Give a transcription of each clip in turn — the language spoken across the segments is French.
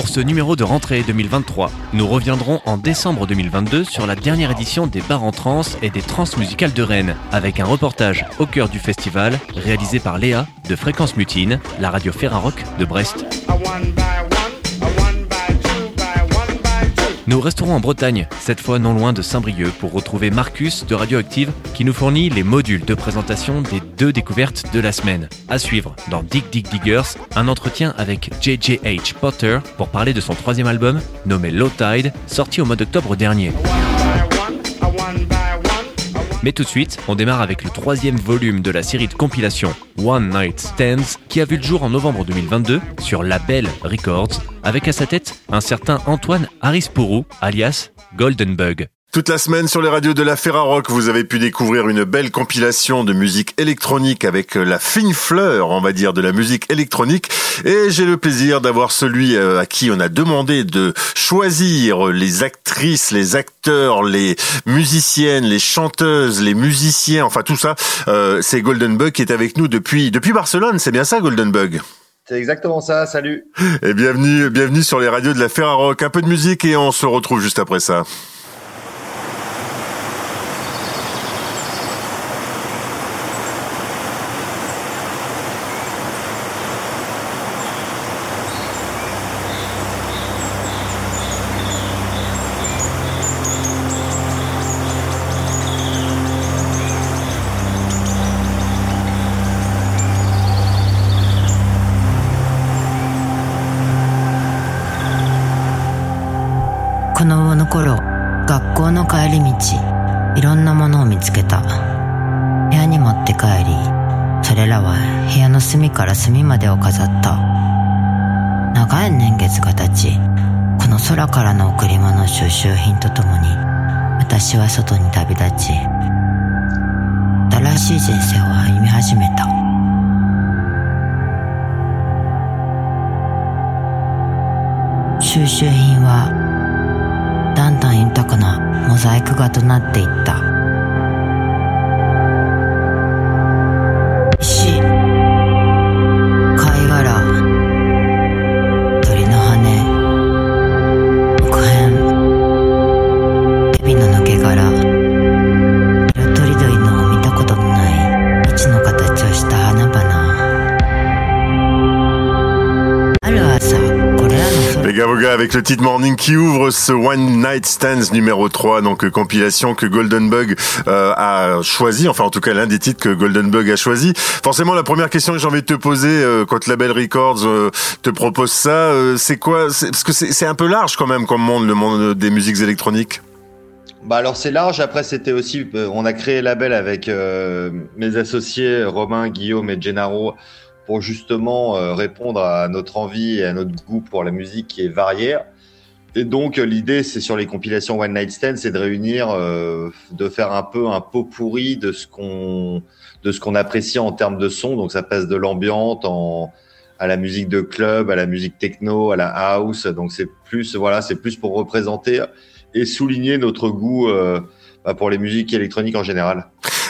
Pour ce numéro de rentrée 2023, nous reviendrons en décembre 2022 sur la dernière édition des bars en trans et des trans musicales de Rennes, avec un reportage au cœur du festival réalisé par Léa de Fréquence Mutine, la radio Ferrarock de Brest. Nous resterons en Bretagne, cette fois non loin de Saint-Brieuc, pour retrouver Marcus de Radioactive qui nous fournit les modules de présentation des deux découvertes de la semaine. À suivre dans Dig Dig Diggers, un entretien avec JJH Potter pour parler de son troisième album nommé Low Tide, sorti au mois d'octobre dernier. Mais tout de suite, on démarre avec le troisième volume de la série de compilation One Night Stands qui a vu le jour en novembre 2022 sur Label Records avec à sa tête un certain Antoine Harisporou alias Golden Bug. Toute la semaine sur les radios de la Ferrarock, vous avez pu découvrir une belle compilation de musique électronique avec la fine fleur, on va dire, de la musique électronique. Et j'ai le plaisir d'avoir celui euh, à qui on a demandé de choisir les actrices, les acteurs, les musiciennes, les chanteuses, les musiciens, enfin tout ça. Euh, c'est Golden Bug qui est avec nous depuis depuis Barcelone. C'est bien ça, Golden Bug? C'est exactement ça, salut. Et bienvenue, bienvenue sur les radios de la Ferrarock. Un peu de musique et on se retrouve juste après ça. 帰り道いろんなものを見つけた。部屋に持って帰りそれらは部屋の隅から隅までを飾った。長い年月が経ちこの空からの贈り物収集品とともに私は外に旅立ち新しい人生を歩み始めた。収集品はだんだん豊かなモザイク画となっていった。Le titre Morning qui ouvre ce One Night Stands numéro 3, donc euh, compilation que Golden Bug euh, a choisi, enfin en tout cas l'un des titres que Golden Bug a choisi. Forcément, la première question que j'ai envie de te poser euh, quand Label Records euh, te propose ça, euh, c'est quoi? Parce que c'est un peu large quand même comme monde, le monde des musiques électroniques. Bah alors c'est large. Après c'était aussi, euh, on a créé label avec euh, mes associés Romain, Guillaume et Gennaro pour justement euh, répondre à notre envie et à notre goût pour la musique qui est variée. Et donc l'idée c'est sur les compilations One Night Stand, c'est de réunir, euh, de faire un peu un pot pourri de ce qu'on de ce qu'on apprécie en termes de son. Donc ça passe de l'ambiante en à la musique de club, à la musique techno, à la house. Donc c'est plus voilà, c'est plus pour représenter et souligner notre goût euh, bah, pour les musiques électroniques en général.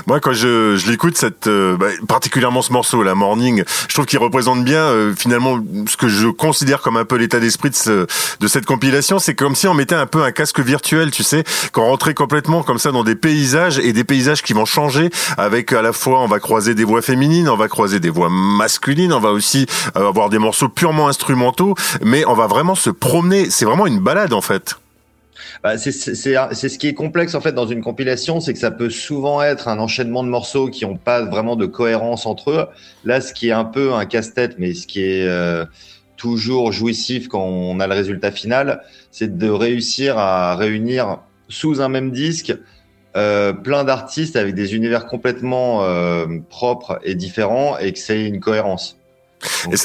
Moi, quand je, je l'écoute, cette, euh, bah, particulièrement ce morceau, la Morning, je trouve qu'il représente bien euh, finalement ce que je considère comme un peu l'état d'esprit de, ce- de cette compilation. C'est comme si on mettait un peu un casque virtuel, tu sais, qu'on rentrait complètement comme ça dans des paysages et des paysages qui vont changer. Avec à la fois, on va croiser des voix féminines, on va croiser des voix masculines, on va aussi euh, avoir des morceaux purement instrumentaux, mais on va vraiment se promener. C'est vraiment une balade en fait. Bah, c'est ce qui est complexe en fait dans une compilation, c'est que ça peut souvent être un enchaînement de morceaux qui n'ont pas vraiment de cohérence entre eux. Là, ce qui est un peu un casse-tête, mais ce qui est euh, toujours jouissif quand on a le résultat final, c'est de réussir à réunir sous un même disque euh, plein d'artistes avec des univers complètement euh, propres et différents et que c'est une cohérence. Donc,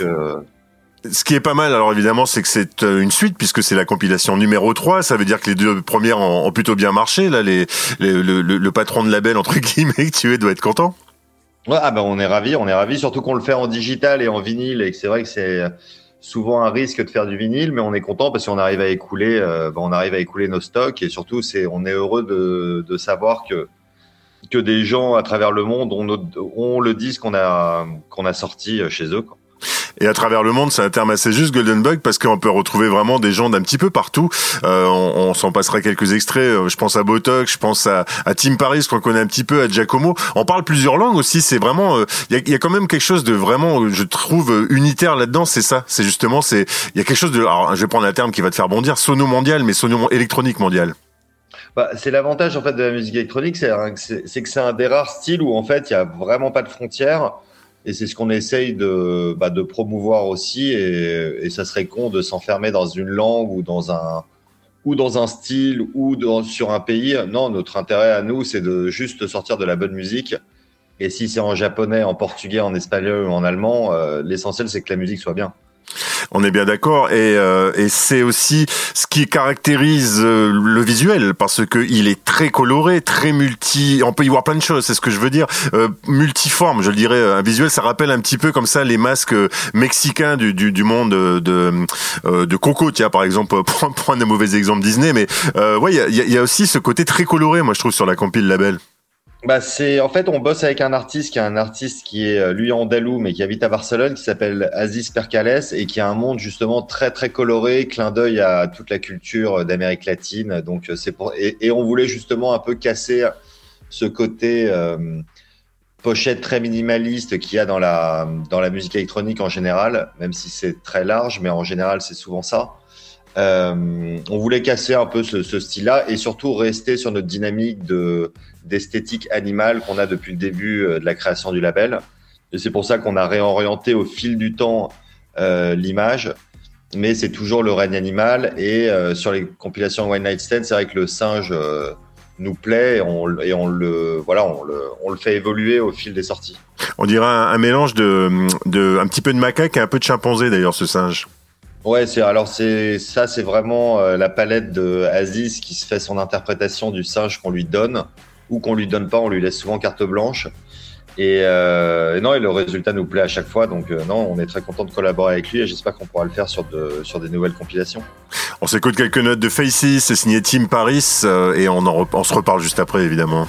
Ce qui est pas mal, alors évidemment, c'est que c'est euh, une suite puisque c'est la compilation numéro 3. Ça veut dire que les deux premières ont, plutôt bien marché. Là, le, patron de label entre guillemets tu es doit être content. Ouais, ah ben on est ravis, on est ravis, surtout qu'on le fait en digital et en vinyle et que c'est vrai que c'est souvent un risque de faire du vinyle, mais on est content parce qu'on arrive à écouler, euh, ben, on arrive à écouler nos stocks et surtout c'est, on est heureux de, savoir que que des gens à travers le monde ont, le disque qu'on a qu'on a sorti chez eux. Et à travers le monde, c'est un terme assez juste, Golden Bug, parce qu'on peut retrouver vraiment des gens d'un petit peu partout. Euh, on, on s'en passera quelques extraits. Euh, je pense à Botox, je pense à, à Tim Paris, qu'on connaît un petit peu, à Giacomo. On parle plusieurs langues aussi. C'est vraiment, euh, il y, a, y, a, quand même quelque chose de vraiment, je trouve, unitaire là-dedans. C'est ça. C'est justement, c'est, il y a quelque chose de. Alors, je vais prendre un terme qui va te faire bondir, sono mondial, mais sono électronique mondial. Bah, c'est l'avantage en fait de la musique électronique, c'est que c'est un des rares styles où en fait il y a vraiment pas de frontières et c'est ce qu'on essaye de, bah, de promouvoir aussi. Et, et ça serait con de s'enfermer dans une langue ou dans un ou dans un style ou dans, sur un pays. Non, notre intérêt à nous, c'est de juste sortir de la bonne musique. Et si c'est en japonais, en portugais, en espagnol ou en allemand, euh, l'essentiel c'est que la musique soit bien. On est bien d'accord et, euh, et c'est aussi ce qui caractérise euh, le visuel parce que il est très coloré, très multi. On peut y voir plein de choses, c'est ce que je veux dire. Euh, multiforme, je le dirais. Un visuel, ça rappelle un petit peu comme ça les masques mexicains du, du, du monde de euh, de Coco, tiens par exemple, pour prendre un mauvais exemple Disney. Mais euh, ouais, il y a, y a aussi ce côté très coloré, moi je trouve sur la compile label. Bah c'est en fait on bosse avec un artiste qui est un artiste qui est lui andalou mais qui habite à Barcelone qui s'appelle Aziz Percales et qui a un monde justement très très coloré, clin d'œil à toute la culture d'Amérique latine. Donc c'est pour et, on voulait justement un peu casser ce côté euh, pochette très minimaliste qu'il y a dans la dans la musique électronique en général, même si c'est très large, mais en général c'est souvent ça. Euh, on voulait casser un peu ce, ce style-là et surtout rester sur notre dynamique de d'esthétique animale qu'on a depuis le début euh, de la création du label. Et c'est pour ça qu'on a réorienté au fil du temps euh, l'image, mais c'est toujours le règne animal. Et euh, sur les compilations One Night Stand, c'est vrai que le singe euh, nous plaît et on, et on le voilà, on le, on le fait évoluer au fil des sorties. On dirait un, un mélange de, de un petit peu de macaque et un peu de chimpanzé d'ailleurs ce singe. Ouais, c'est alors c'est ça, c'est vraiment euh, la palette de Aziz qui se fait son interprétation du singe qu'on lui donne ou qu'on lui donne pas, on lui laisse souvent carte blanche. Et, euh, et non, et le résultat nous plaît à chaque fois, donc euh, non, on est très content de collaborer avec lui et j'espère qu'on pourra le faire sur de sur des nouvelles compilations. On s'écoute quelques notes de Faces, c'est signé Tim Paris euh, et on en on se reparle juste après évidemment.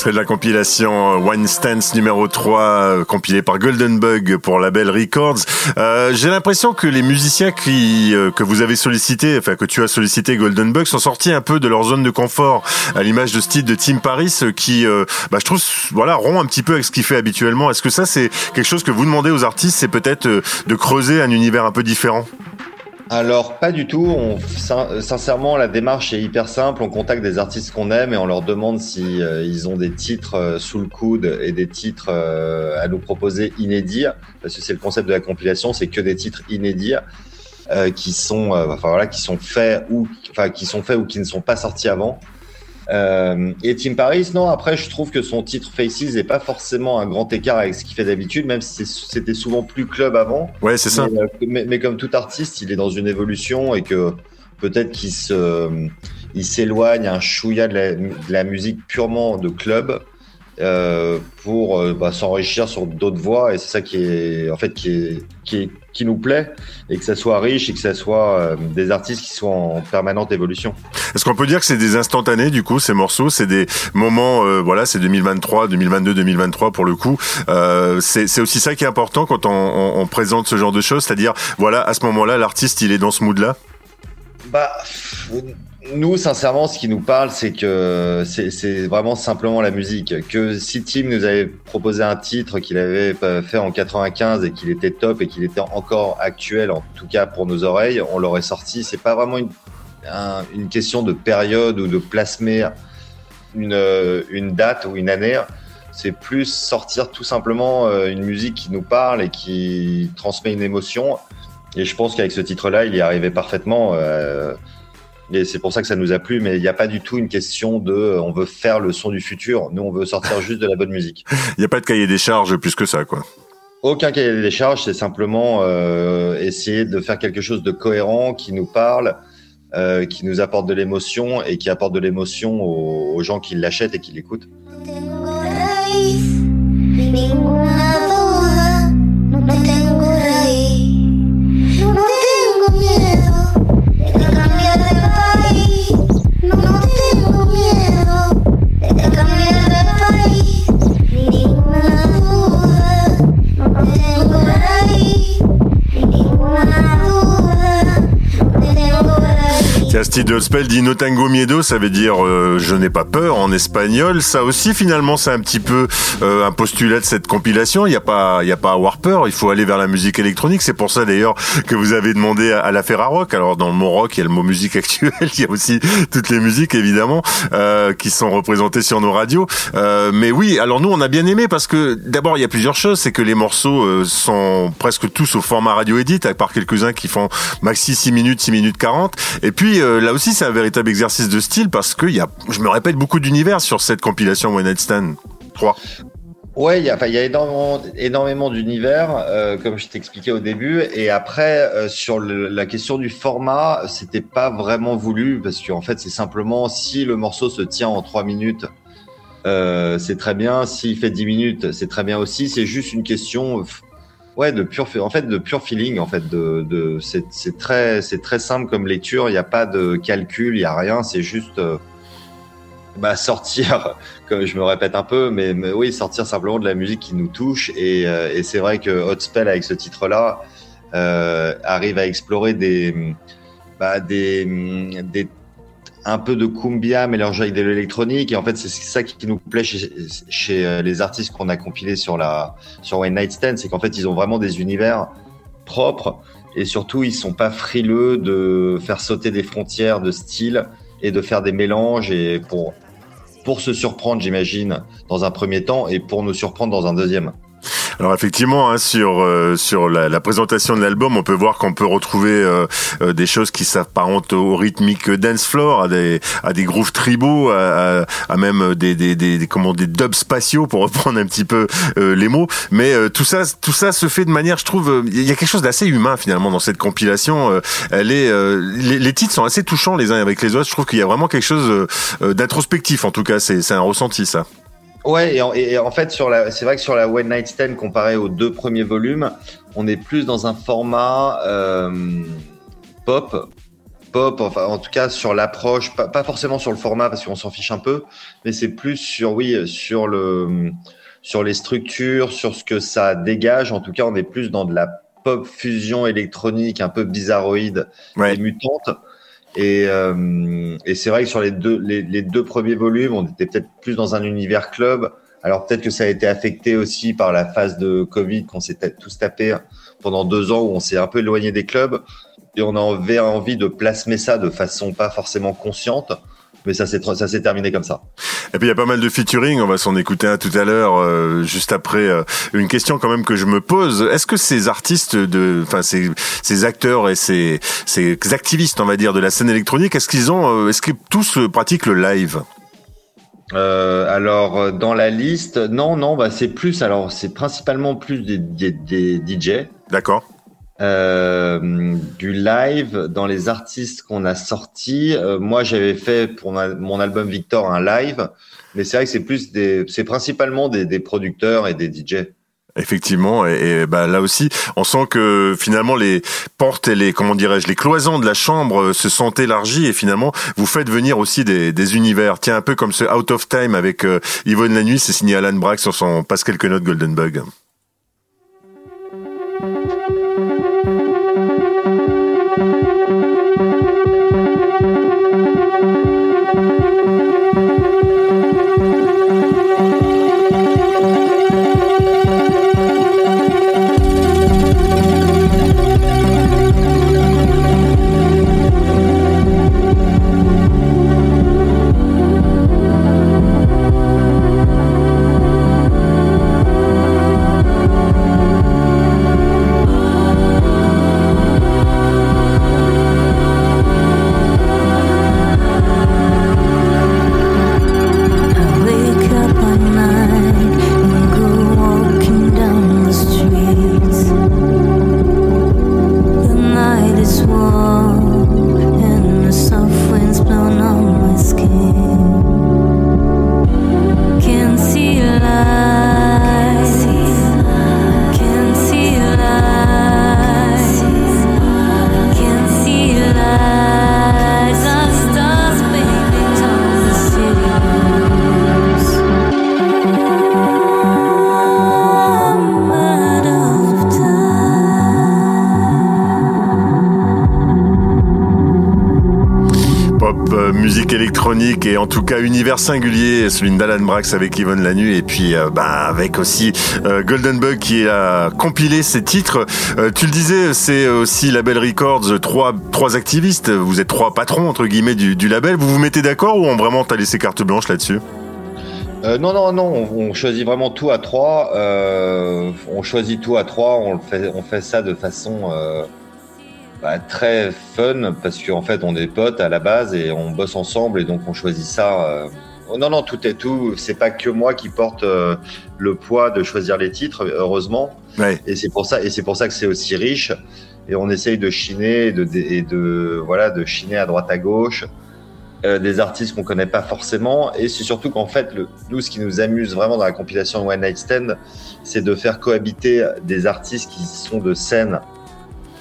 Extrait de la compilation One Stance numéro 3 euh, compilé par Golden Bug pour Label Records. Euh, J'ai l'impression que les musiciens qui euh, que vous avez sollicité, enfin que tu as sollicité Golden Bug sont sortis un peu de leur zone de confort à l'image de style de Tim Paris euh, qui euh, bah, je trouve voilà rompt un petit peu avec ce qu'il fait habituellement. Est-ce que ça c'est quelque chose que vous demandez aux artistes, c'est peut-être de creuser un univers un peu différent? Alors pas du tout. On, sincèrement, la démarche est hyper simple. On contacte des artistes qu'on aime et on leur demande si euh, ils ont des titres euh, sous le coude et des titres euh, à nous proposer inédits, parce que c'est le concept de la compilation, c'est que des titres inédits qui sont, enfin voilà, qui sont faits ou, qui sont faits ou qui ne sont pas sortis avant. Euh, et Tim Paris, non, après, je trouve que son titre Faces n'est pas forcément un grand écart avec ce qu'il fait d'habitude, même si c'était souvent plus club avant. Ouais, c'est ça. Mais, mais, mais, comme tout artiste, il est dans une évolution et que peut-être qu'il se, il s'éloigne un chouïa de la, de la musique purement de club. Euh, pour euh, bah, s'enrichir sur d'autres voies et c'est ça qui est en fait qui est, qui est qui nous plaît et que ça soit riche et que ça soit euh, des artistes qui soient en permanente évolution. Est-ce qu'on peut dire que c'est des instantanés du coup ces morceaux, c'est des moments voilà, c'est 2023, 2022, 2023 pour le coup. C'est aussi ça qui est important quand on, on, on présente ce genre de choses, c'est-à-dire voilà à ce moment-là l'artiste il est dans ce mood là. Bah nous, sincèrement, ce qui nous parle, c'est que c'est vraiment simplement la musique. Que si Tim nous avait proposé un titre qu'il avait fait en 95 et qu'il était top et qu'il était encore actuel, en tout cas pour nos oreilles, on l'aurait sorti. C'est pas vraiment une une question de période ou de plasmer une, une date ou une année. C'est plus sortir tout simplement une musique qui nous parle et qui transmet une émotion. Et je pense qu'avec ce titre-là, il y arrivait parfaitement. Et c'est pour ça que ça nous a plu, mais il n'y a pas du tout une question de euh, on veut faire le son du futur. Nous, on veut sortir juste de la bonne musique. Il n'y a pas de cahier des charges plus que ça, quoi. Aucun cahier des charges, c'est simplement euh, essayer de faire quelque chose de cohérent qui nous parle, euh, qui nous apporte de l'émotion et qui apporte de l'émotion aux, aux gens qui l'achètent et qui l'écoutent. Castille Spell dit No tengo miedo, ça veut dire euh, je n'ai pas peur en espagnol. Ça aussi finalement c'est un petit peu euh, un postulat de cette compilation. Il n'y a pas il y a pas à avoir peur. Il faut aller vers la musique électronique. C'est pour ça d'ailleurs que vous avez demandé à, la Ferra Rock. Alors dans le mot rock il y a le mot musique actuelle. Il y a aussi toutes les musiques évidemment euh, qui sont représentées sur nos radios. mais oui, alors nous on a bien aimé parce que d'abord il y a plusieurs choses. C'est que les morceaux sont presque tous au format radio edit à part quelques-uns qui font maxi 6 minutes, 6 minutes 40. Et puis euh, là aussi, c'est un véritable exercice de style parce que y a, je me répète, beaucoup d'univers sur cette compilation One Night Stand 3. Ouais, il y a, énormément, d'univers, euh, comme je t'expliquais au début. Et après, euh, sur la question du format, c'était pas vraiment voulu parce qu'en fait, c'est simplement si le morceau se tient en 3 minutes, c'est très bien. S'il fait 10 minutes, c'est très bien aussi. C'est juste une question ouais, de pur, en fait, de pur feeling, en fait, de, de c'est très, c'est très simple comme lecture. Il n'y a pas de calcul, il y a rien. C'est juste, euh, bah, sortir, comme je me répète un peu, mais, oui, sortir simplement de la musique qui nous touche. Et, euh, et c'est vrai que Hot Spell avec ce titre-là euh, arrive à explorer des, bah, des un peu de cumbia mélangé avec de l'électronique. Et en fait, c'est ça qui nous plaît chez, euh, les artistes qu'on a compilés sur la sur One Night Stand, c'est qu'en fait, ils ont vraiment des univers propres et surtout, ils sont pas frileux de faire sauter des frontières de style et de faire des mélanges et pour pour se surprendre, j'imagine, dans un premier temps et pour nous surprendre dans un deuxième. Alors effectivement, hein, sur euh, sur la, la, présentation de l'album, on peut voir qu'on peut retrouver euh, euh, des choses qui s'apparentent au rythmique dance floor, à des à des grooves tribaux, à, à, même des des, des comment des dubs spatiaux pour reprendre un petit peu les mots. Mais tout ça tout ça se fait de manière, je trouve, il y a quelque chose d'assez humain finalement dans cette compilation. elle est les, les, titres sont assez touchants les uns avec les autres. Je trouve qu'il y a vraiment quelque chose d'introspectif en tout cas. C'est c'est un ressenti ça. Ouais, et en, fait, sur la, c'est vrai que sur la One Night Stand, comparé aux deux premiers volumes, on est plus dans un format euh, pop, pop, enfin en tout cas sur l'approche, pas, pas, forcément sur le format parce qu'on s'en fiche un peu, mais c'est plus sur oui sur le sur les structures, sur ce que ça dégage. En tout cas, on est plus dans de la pop fusion électronique un peu bizarroïde et mutante. Et, euh, et c'est vrai que sur les deux, les, deux premiers volumes, on était peut-être plus dans un univers club. Alors peut-être que ça a été affecté aussi par la phase de Covid qu'on s'est tous tapé pendant deux ans où on s'est un peu éloigné des clubs et on avait envie de plasmer ça de façon pas forcément consciente mais ça s'est ça s'est terminé comme ça. Et puis il y a pas mal de featuring, on va s'en écouter un tout à l'heure, euh, juste après euh, une question quand même que je me pose. Est-ce que ces artistes de, enfin ces, ces acteurs et ces, ces activistes, on va dire, de la scène électronique, est-ce qu'ils ont, euh, est-ce qu'ils tous pratiquent le live? Alors dans la liste, non, non, bah c'est plus. Alors c'est principalement plus des, des, des DJ. D'accord. Euh, du live dans les artistes qu'on a sortis. Euh, moi, j'avais fait pour mon album Victor un live, mais c'est vrai que c'est plus des, c'est principalement des, des, producteurs et des DJ. Effectivement, et, bah là aussi, on sent que finalement les portes et les comment dirais-je les cloisons de la chambre se sont élargies et finalement vous faites venir aussi des, des univers. Tiens, un peu comme ce Out of Time avec euh, Yvonne La Nuit, c'est signé Alan Brack sur son Passe quelques notes Golden Bug. Électronique et en tout cas univers singulier, celui d'Alan Brax avec Yvonne Lanu et puis euh, bah, avec aussi euh, Golden Bug qui a compilé ces titres. Euh, tu le disais, c'est aussi Label Records, trois trois activistes. Vous êtes trois patrons entre guillemets du, label. Vous vous mettez d'accord ou on vraiment t'as laissé carte blanche là-dessus? Non, non, non, on, choisit vraiment tout à trois. On choisit tout à trois. On fait, ça de façon bah, très fun parce qu'en fait, on est potes à la base et on bosse ensemble et donc on choisit ça. Euh, oh, non, non, tout est tout. C'est pas que moi qui porte euh, le poids de choisir les titres, heureusement. Ouais. Et c'est pour ça, et c'est pour ça que c'est aussi riche. Et on essaye de chiner et de, et de voilà, de chiner à droite à gauche. Euh, des artistes qu'on connaît pas forcément. Et c'est surtout qu'en fait, le, nous, ce qui nous amuse vraiment dans la compilation One Night Stand, c'est de faire cohabiter des artistes qui sont de scènes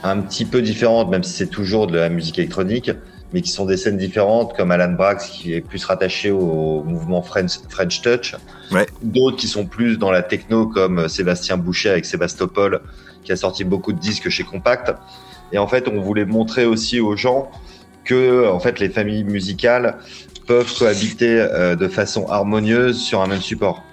un petit peu différentes, même si c'est toujours de la musique électronique, mais qui sont des scènes différentes, comme Alan Brax, qui est plus rattaché au mouvement French, French Touch. Ouais. D'autres qui sont plus dans la techno, comme Sébastien Boucher avec Sébastopol, qui a sorti beaucoup de disques chez Compact. Et en fait, on voulait montrer aussi aux gens que en fait les familles musicales peuvent cohabiter euh, de façon harmonieuse sur un même support.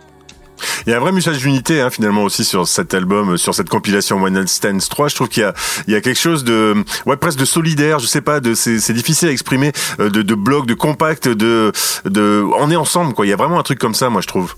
Il y a un vrai message d'unité hein, finalement aussi sur cet album, sur cette compilation One Night Stands 3. Je trouve qu'il y a, il y a quelque chose de, ouais, presque de solidaire. Je sais pas, de, c'est, c'est difficile à exprimer, euh, de, de bloc, de compact, de, de, on est ensemble quoi. Il y a vraiment un truc comme ça, moi je trouve.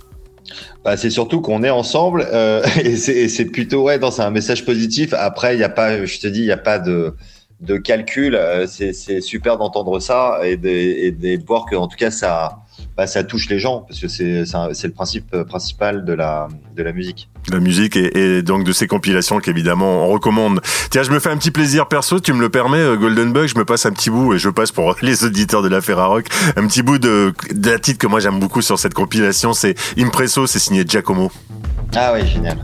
Bah, c'est surtout qu'on est ensemble euh, et, c'est, et c'est plutôt ouais, dans c'est un message positif. Après, il y a pas, je te dis, il y a pas de de calcul. Euh, c'est super d'entendre ça et de, et de voir que en tout cas ça bah, ça touche les gens parce que c'est c'est le principe principal de la de la musique. La musique et, et donc de ces compilations qu'évidemment on recommande. Tiens, je me fais un petit plaisir perso, tu me le permets, euh, Golden Bug, je me passe un petit bout et je passe pour les auditeurs de la Ferrarock un petit bout de, de la titre que moi j'aime beaucoup sur cette compilation, c'est Impresso, c'est signé Giacomo. Ah oui, génial.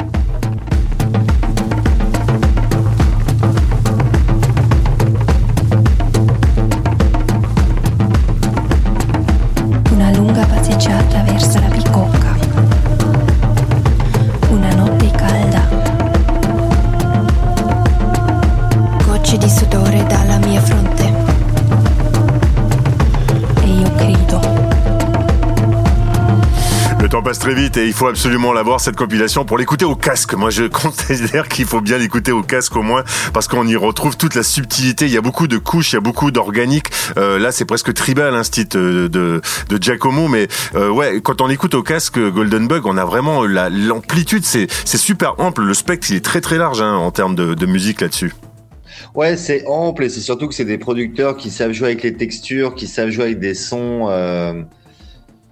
Très vite et il faut absolument l'avoir cette compilation pour l'écouter au casque. Moi, je considère qu'il faut bien l'écouter au casque au moins parce qu'on y retrouve toute la subtilité. Il y a beaucoup de couches, il y a beaucoup d'organique. Euh, là, c'est presque tribal, hein, ce titre de, de, de Giacomo. Mais euh, ouais, quand on écoute au casque Golden Bug, on a vraiment l'amplitude. C'est c'est super ample. Le spectre, il est très très large hein, en termes de, de musique là-dessus. Ouais, c'est ample et c'est surtout que c'est des producteurs qui savent jouer avec les textures, qui savent jouer avec des sons. Euh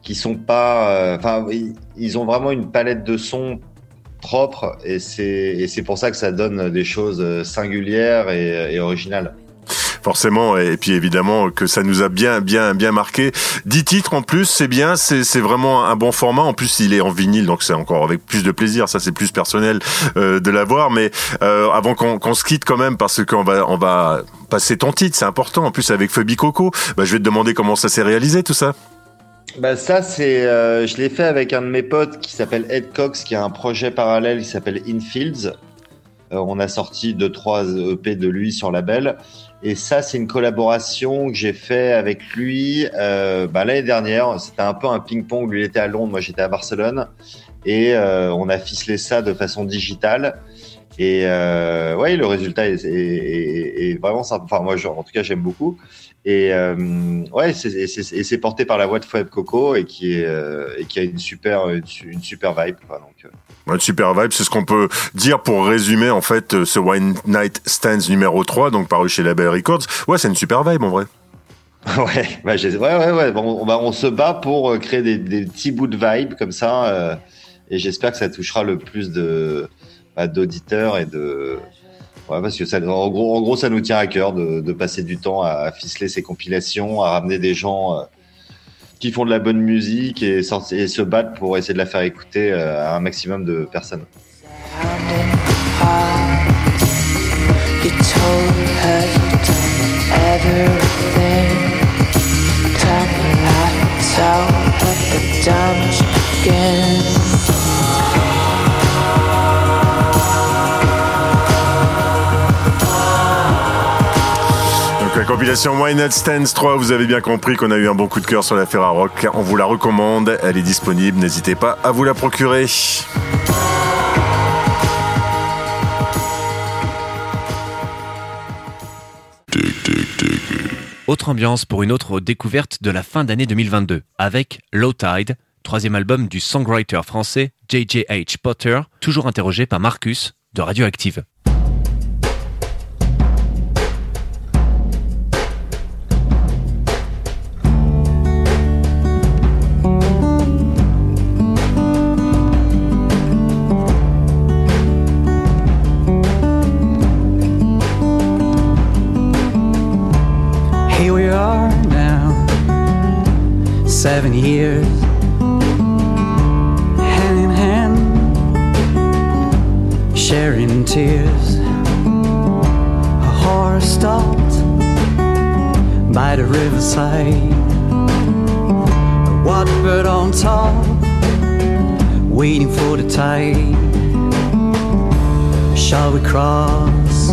qui sont pas, euh, enfin, ils ont vraiment une palette de sons propre et c'est c'est pour ça que ça donne des choses euh, singulières et, et originales. Forcément et puis évidemment que ça nous a bien bien bien marqué. 10 titres en plus c'est bien c'est c'est vraiment un bon format. En plus il est en vinyle donc c'est encore avec plus de plaisir. Ça c'est plus personnel euh, de l'avoir. Mais euh, avant qu'on qu'on se quitte quand même parce qu'on va on va passer ton titre c'est important. En plus avec Phoebe Coco bah, je vais te demander comment ça s'est réalisé tout ça bah ça c'est, euh, je l'ai fait avec un de mes potes qui s'appelle Ed Cox, qui a un projet parallèle qui s'appelle Infields. Euh, on a sorti deux trois EP de lui sur label. Et ça c'est une collaboration que j'ai fait avec lui euh, bah, l'année dernière. C'était un peu un ping-pong. Lui il était à Londres, moi j'étais à Barcelone, et euh, on a ficelé ça de façon digitale. Et euh, ouais, le résultat est, est, est, est vraiment sympa. Enfin, moi, genre, en tout cas, j'aime beaucoup. Et euh, ouais, c'est porté par la voix de Fab Coco et qui est euh, et qui a une super une, une super vibe. Quoi, donc. Euh. Une super vibe, c'est ce qu'on peut dire pour résumer en fait euh, ce One Night Stands numéro 3, donc paru chez Label Records. Ouais, c'est une super vibe en vrai. ouais, bah, ouais, ouais, ouais. Bon, on, bah, on se bat pour créer des, des petits bouts de vibe comme ça, et j'espère que ça touchera le plus de bah, d'auditeurs et de parce que ça, en gros, en gros, ça nous tient à cœur de, de passer du temps à ficeler ces compilations, à ramener des gens euh, qui font de la bonne musique et, se battent pour essayer de la faire écouter euh, à un maximum de personnes. Donc la compilation Why Not Stands 3, vous avez bien compris qu'on a eu un bon coup de cœur sur la Ferrarock. On vous la recommande, elle est disponible, n'hésitez pas à vous la procurer. Autre ambiance pour une autre découverte de la fin d'année 2022 avec Low Tide, troisième album du songwriter français JJH Potter, toujours interrogé par Marcus de Radioactive. Seven years, hand in hand, sharing tears. A horse stopped by the riverside, a watbird on top, waiting for the tide. Shall we cross?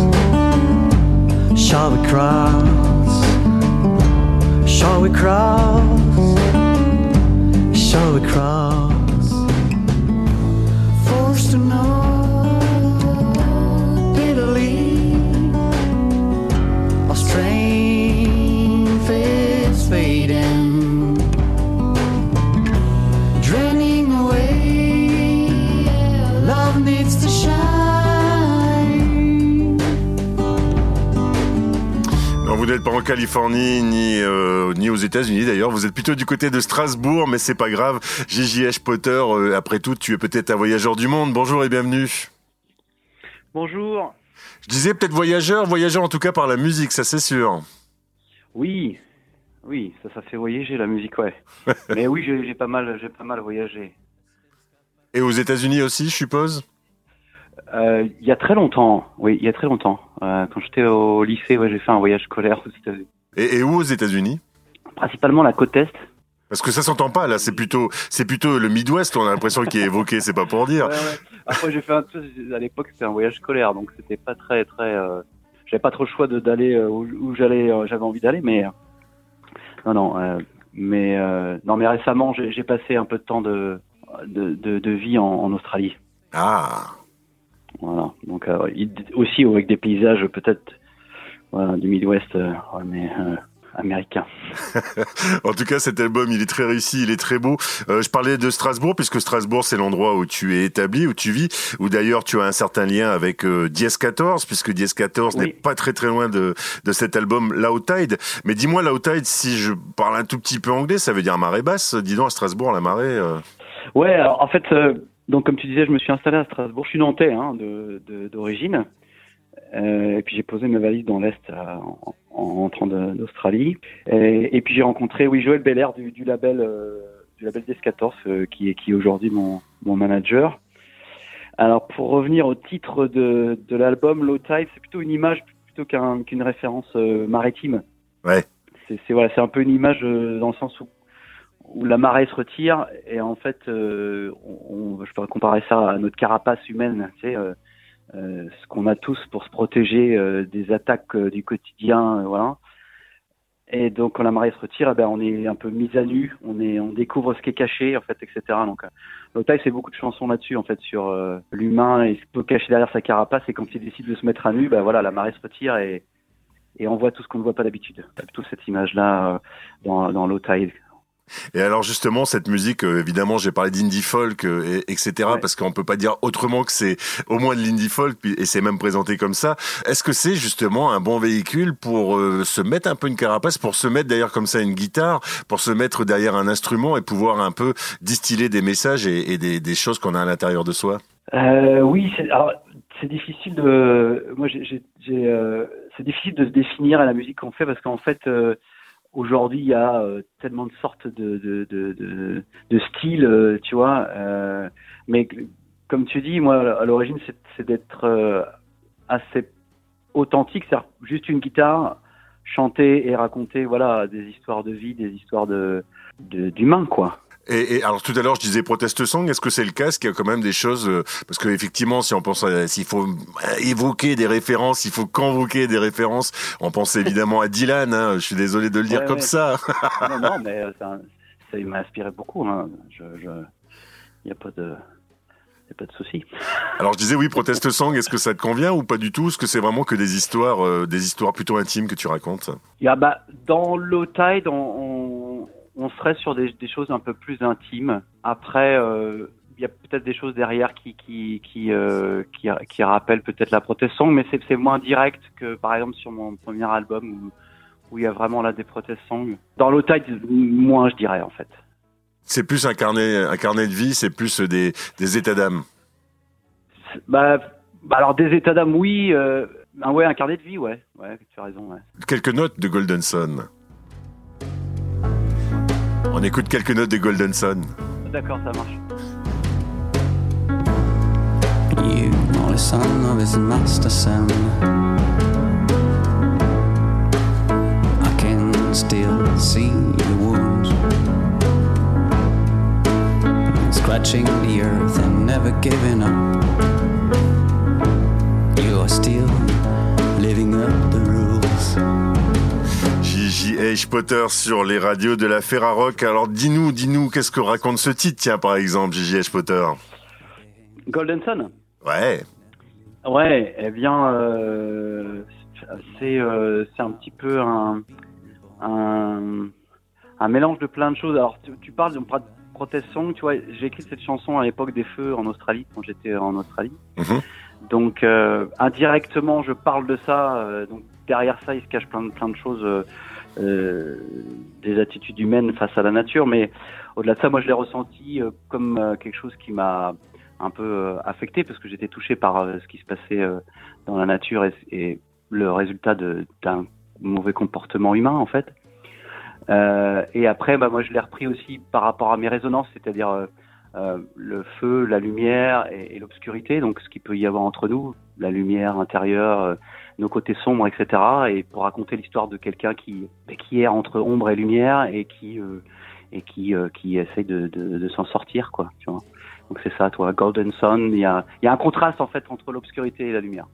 Shall we cross? Shall we cross? Shall we cross? N'êtes pas en Californie ni euh, ni aux États-Unis d'ailleurs. Vous êtes plutôt du côté de Strasbourg, mais c'est pas grave. J.J.H. Potter, euh, après tout, tu es peut-être un voyageur du monde. Bonjour et bienvenue. Bonjour. Je disais peut-être voyageur, voyageur en tout cas par la musique, ça c'est sûr. Oui, oui, ça, ça fait voyager la musique, ouais. Mais oui, j'ai j'ai pas mal, j'ai pas mal voyagé. Et aux États-Unis aussi, je suppose? Euh, Il y a très longtemps, oui, il y a très longtemps. Euh, quand j'étais au lycée, ouais, j'ai fait un voyage scolaire aux États-Unis. Et, et où aux États-Unis? Principalement la côte est. Parce que ça s'entend pas là. C'est plutôt c'est plutôt le Midwest. On a l'impression qui est évoqué. C'est pas pour dire. Ouais, ouais. Après, j'ai fait un, à l'époque, c'était un voyage scolaire, donc c'était pas très, très. Euh, j'avais pas trop le choix de d'aller où, où j'allais, j'avais envie d'aller, mais non, non, mais non, mais récemment, j'ai j'ai passé un peu de temps de de, de, de vie en, en Australie. Ah. Voilà. Donc euh, aussi avec des paysages peut-être voilà, du Midwest, euh, mais euh, américain. En tout cas, cet album, il est très réussi, il est très beau. Euh, je parlais de Strasbourg, puisque Strasbourg, c'est l'endroit où tu es établi, où tu vis, où d'ailleurs tu as un certain lien avec euh, Diez 14, puisque Diez 14 Oui. n'est pas très très loin de, de cet album Low Tide. Mais dis-moi, Low Tide, si je parle un tout petit peu anglais, ça veut dire marée basse. Dis donc, à Strasbourg, la marée... euh, Ouais, alors en fait, euh, donc comme tu disais, je me suis installé à Strasbourg. Je suis nantais hein, d'origine. Euh, et puis j'ai posé mes valises dans l'est euh, en, en rentrant d'Australie. Et, et puis j'ai rencontré, oui, Joël Belair du, du label euh, du label DS14, euh, qui est qui est aujourd'hui mon mon manager. Alors pour revenir au titre de de l'album Low Tide, c'est plutôt une image plutôt qu'un qu'une référence maritime. Ouais. C'est c'est voilà, c'est un peu une image dans le sens où où la marée se retire et en fait, euh, on, je pourrais comparer ça à notre carapace humaine, tu sais, euh, euh, ce qu'on a tous pour se protéger des attaques du quotidien, voilà. Et donc quand la marée se retire, eh ben, on est un peu mis à nu, on est, on découvre ce qui est caché, en fait, etc. Donc, Lotai, c'est beaucoup de chansons là-dessus, en fait, sur l'humain et ce qu'il peut cacher derrière sa carapace. Et quand il décide de se mettre à nu, ben voilà, la marée se retire et et on voit tout ce qu'on ne voit pas d'habitude. Toute cette image-là euh, dans, dans Tide. Et alors justement, cette musique, euh, évidemment, j'ai parlé d'indie folk, euh, et, etc., Ouais. parce qu'on peut pas dire autrement que c'est au moins de l'indie folk, et c'est même présenté comme ça. Est-ce que c'est justement un bon véhicule pour euh, se mettre un peu une carapace, pour se mettre d'ailleurs comme ça une guitare, pour se mettre derrière un instrument et pouvoir un peu distiller des messages et, et des, des choses qu'on a à l'intérieur de soi? Euh, oui, c'est, alors c'est difficile de, moi j'ai, j'ai, j'ai, euh, c'est difficile de se définir à la musique qu'on fait parce qu'en fait euh, aujourd'hui il y a euh, tellement de sortes de de de de, de styles, euh, tu vois. euh, mais comme tu dis, moi à l'origine c'est, d'être euh, assez authentique, c'est juste une guitare, chanter et raconter voilà des histoires de vie, des histoires de d'humains quoi. Et, et alors tout à l'heure, je disais protest song. Est-ce que c'est le cas Est-ce qu'il y a quand même des choses euh, Parce que effectivement, si on pense, s'il faut évoquer des références, il faut convoquer des références. On pense évidemment à Dylan. Hein, je suis désolé de le dire Ouais, comme ouais. ça. non, non, mais euh, ça, ça m'a inspiré beaucoup. Hein. Je, je, y a pas de, pas de souci. Alors je disais oui, protest song. Est-ce que ça te convient ou pas du tout? Est-ce que c'est vraiment que des histoires, euh, des histoires plutôt intimes que tu racontes? Il y a, bah, dans Low Tide, on, on, on serait sur des, des choses un peu plus intimes. Après, euh, il y a peut-être des choses derrière qui qui qui euh, qui, qui rappellent peut-être la protest song, mais c'est c'est moins direct que par exemple sur mon premier album où où il y a vraiment là des protest songs. Dans Tide, moins je dirais en fait. C'est plus un carnet, un carnet de vie. C'est plus des, des états d'âme. Bah, bah alors des états d'âme, oui. Euh, ouais, un carnet de vie, ouais. Ouais, tu as raison. Ouais. Quelques notes de Golden Sun. On écoute quelques notes de Golden Sun. D'accord, ça marche. You are the son of his master son. I can still see the wounds. Scratching the earth and never giving up. You are still living up the rules. J.J.H. Potter sur les radios de la Ferrarock. Alors dis-nous, dis-nous, qu'est-ce que raconte ce titre, tiens, par exemple, J.J.H. Potter? Golden Sun? Ouais. Ouais, eh bien, euh, c'est euh, un petit peu un, un un mélange de plein de choses. Alors, tu, tu parles de pro- protest song, tu vois. J'ai écrit cette chanson à l'époque des feux en Australie, quand j'étais en Australie. Mhm. Donc, euh, indirectement, je parle de ça. euh, donc, derrière ça, il se cache plein de plein de choses, euh, des attitudes humaines face à la nature. Mais au-delà de ça, moi, je l'ai ressenti euh, comme euh, quelque chose qui m'a un peu euh, affecté parce que j'étais touché par euh, ce qui se passait dans la nature et, et le résultat d'un mauvais comportement humain en fait. Et après, bah, moi je l'ai repris aussi par rapport à mes résonances, c'est-à-dire le feu, la lumière et, et l'obscurité, donc ce qu'il peut y avoir entre nous, la lumière intérieure, nos côtés sombres, etc. Et pour raconter l'histoire de quelqu'un qui, bah, qui est entre ombre et lumière et qui euh, et qui euh, qui essaye de, de, s'en sortir, quoi. Tu vois. Donc c'est ça, toi, Golden Sun. Il y a, y a un contraste en fait entre l'obscurité et la lumière.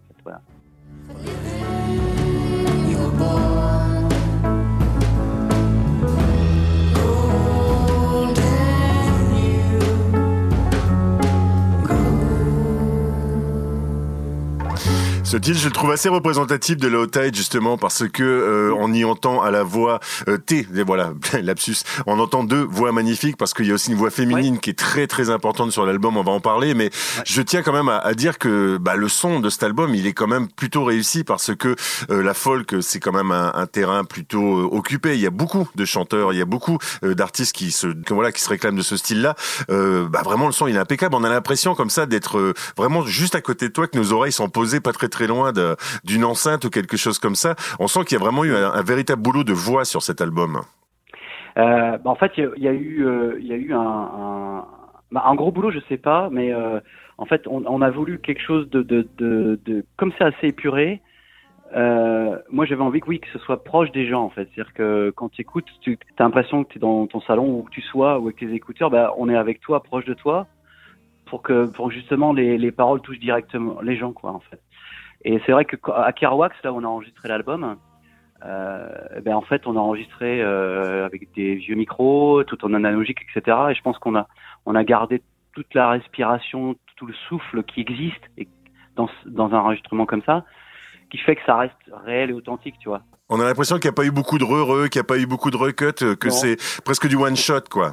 Ce titre, je le trouve assez représentatif de Low Tide justement parce que euh, on y entend à la voix euh, T, et voilà, lapsus. On entend deux voix magnifiques parce qu'il y a aussi une voix féminine qui est très très importante sur l'album. On va en parler, mais je tiens quand même à, à dire que bah, le son de cet album, il est quand même plutôt réussi parce que euh, la folk, c'est quand même un, un terrain plutôt euh, occupé. Il y a beaucoup de chanteurs, il y a beaucoup euh, d'artistes qui se que, voilà qui se réclament de ce style-là. Euh, bah vraiment, le son il est impeccable. On a l'impression comme ça d'être euh, vraiment juste à côté de toi, que nos oreilles sont posées pas très très loin d'une enceinte ou quelque chose comme ça. On sent qu'il y a vraiment eu un, véritable boulot de voix sur cet album. Euh, bah, en fait, il y a- eu, un, gros boulot, je sais pas, mais euh, en fait, on, a voulu quelque chose de, comme c'est assez épuré. Euh, moi, j'avais envie que oui, que ce soit proche des gens, en fait. C'est-à-dire que quand tu écoutes, tu as l'impression que tu es dans ton salon où que tu sois ou avec tes écouteurs, bah, on est avec toi, proche de toi, pour que, justement les, les paroles touchent directement les gens, quoi, en fait. Et c'est vrai que à Kerouac, là où on a enregistré l'album, euh, ben en fait, on a enregistré euh, avec des vieux micros, tout en analogique, etc. Et je pense qu'on a, on a gardé toute la respiration, tout le souffle qui existe et dans, dans un enregistrement comme ça, qui fait que ça reste réel et authentique, tu vois. On a l'impression qu'il n'y a pas eu beaucoup de re-re, qu'il n'y a pas eu beaucoup de recut, euh, que c'est presque du one shot quoi.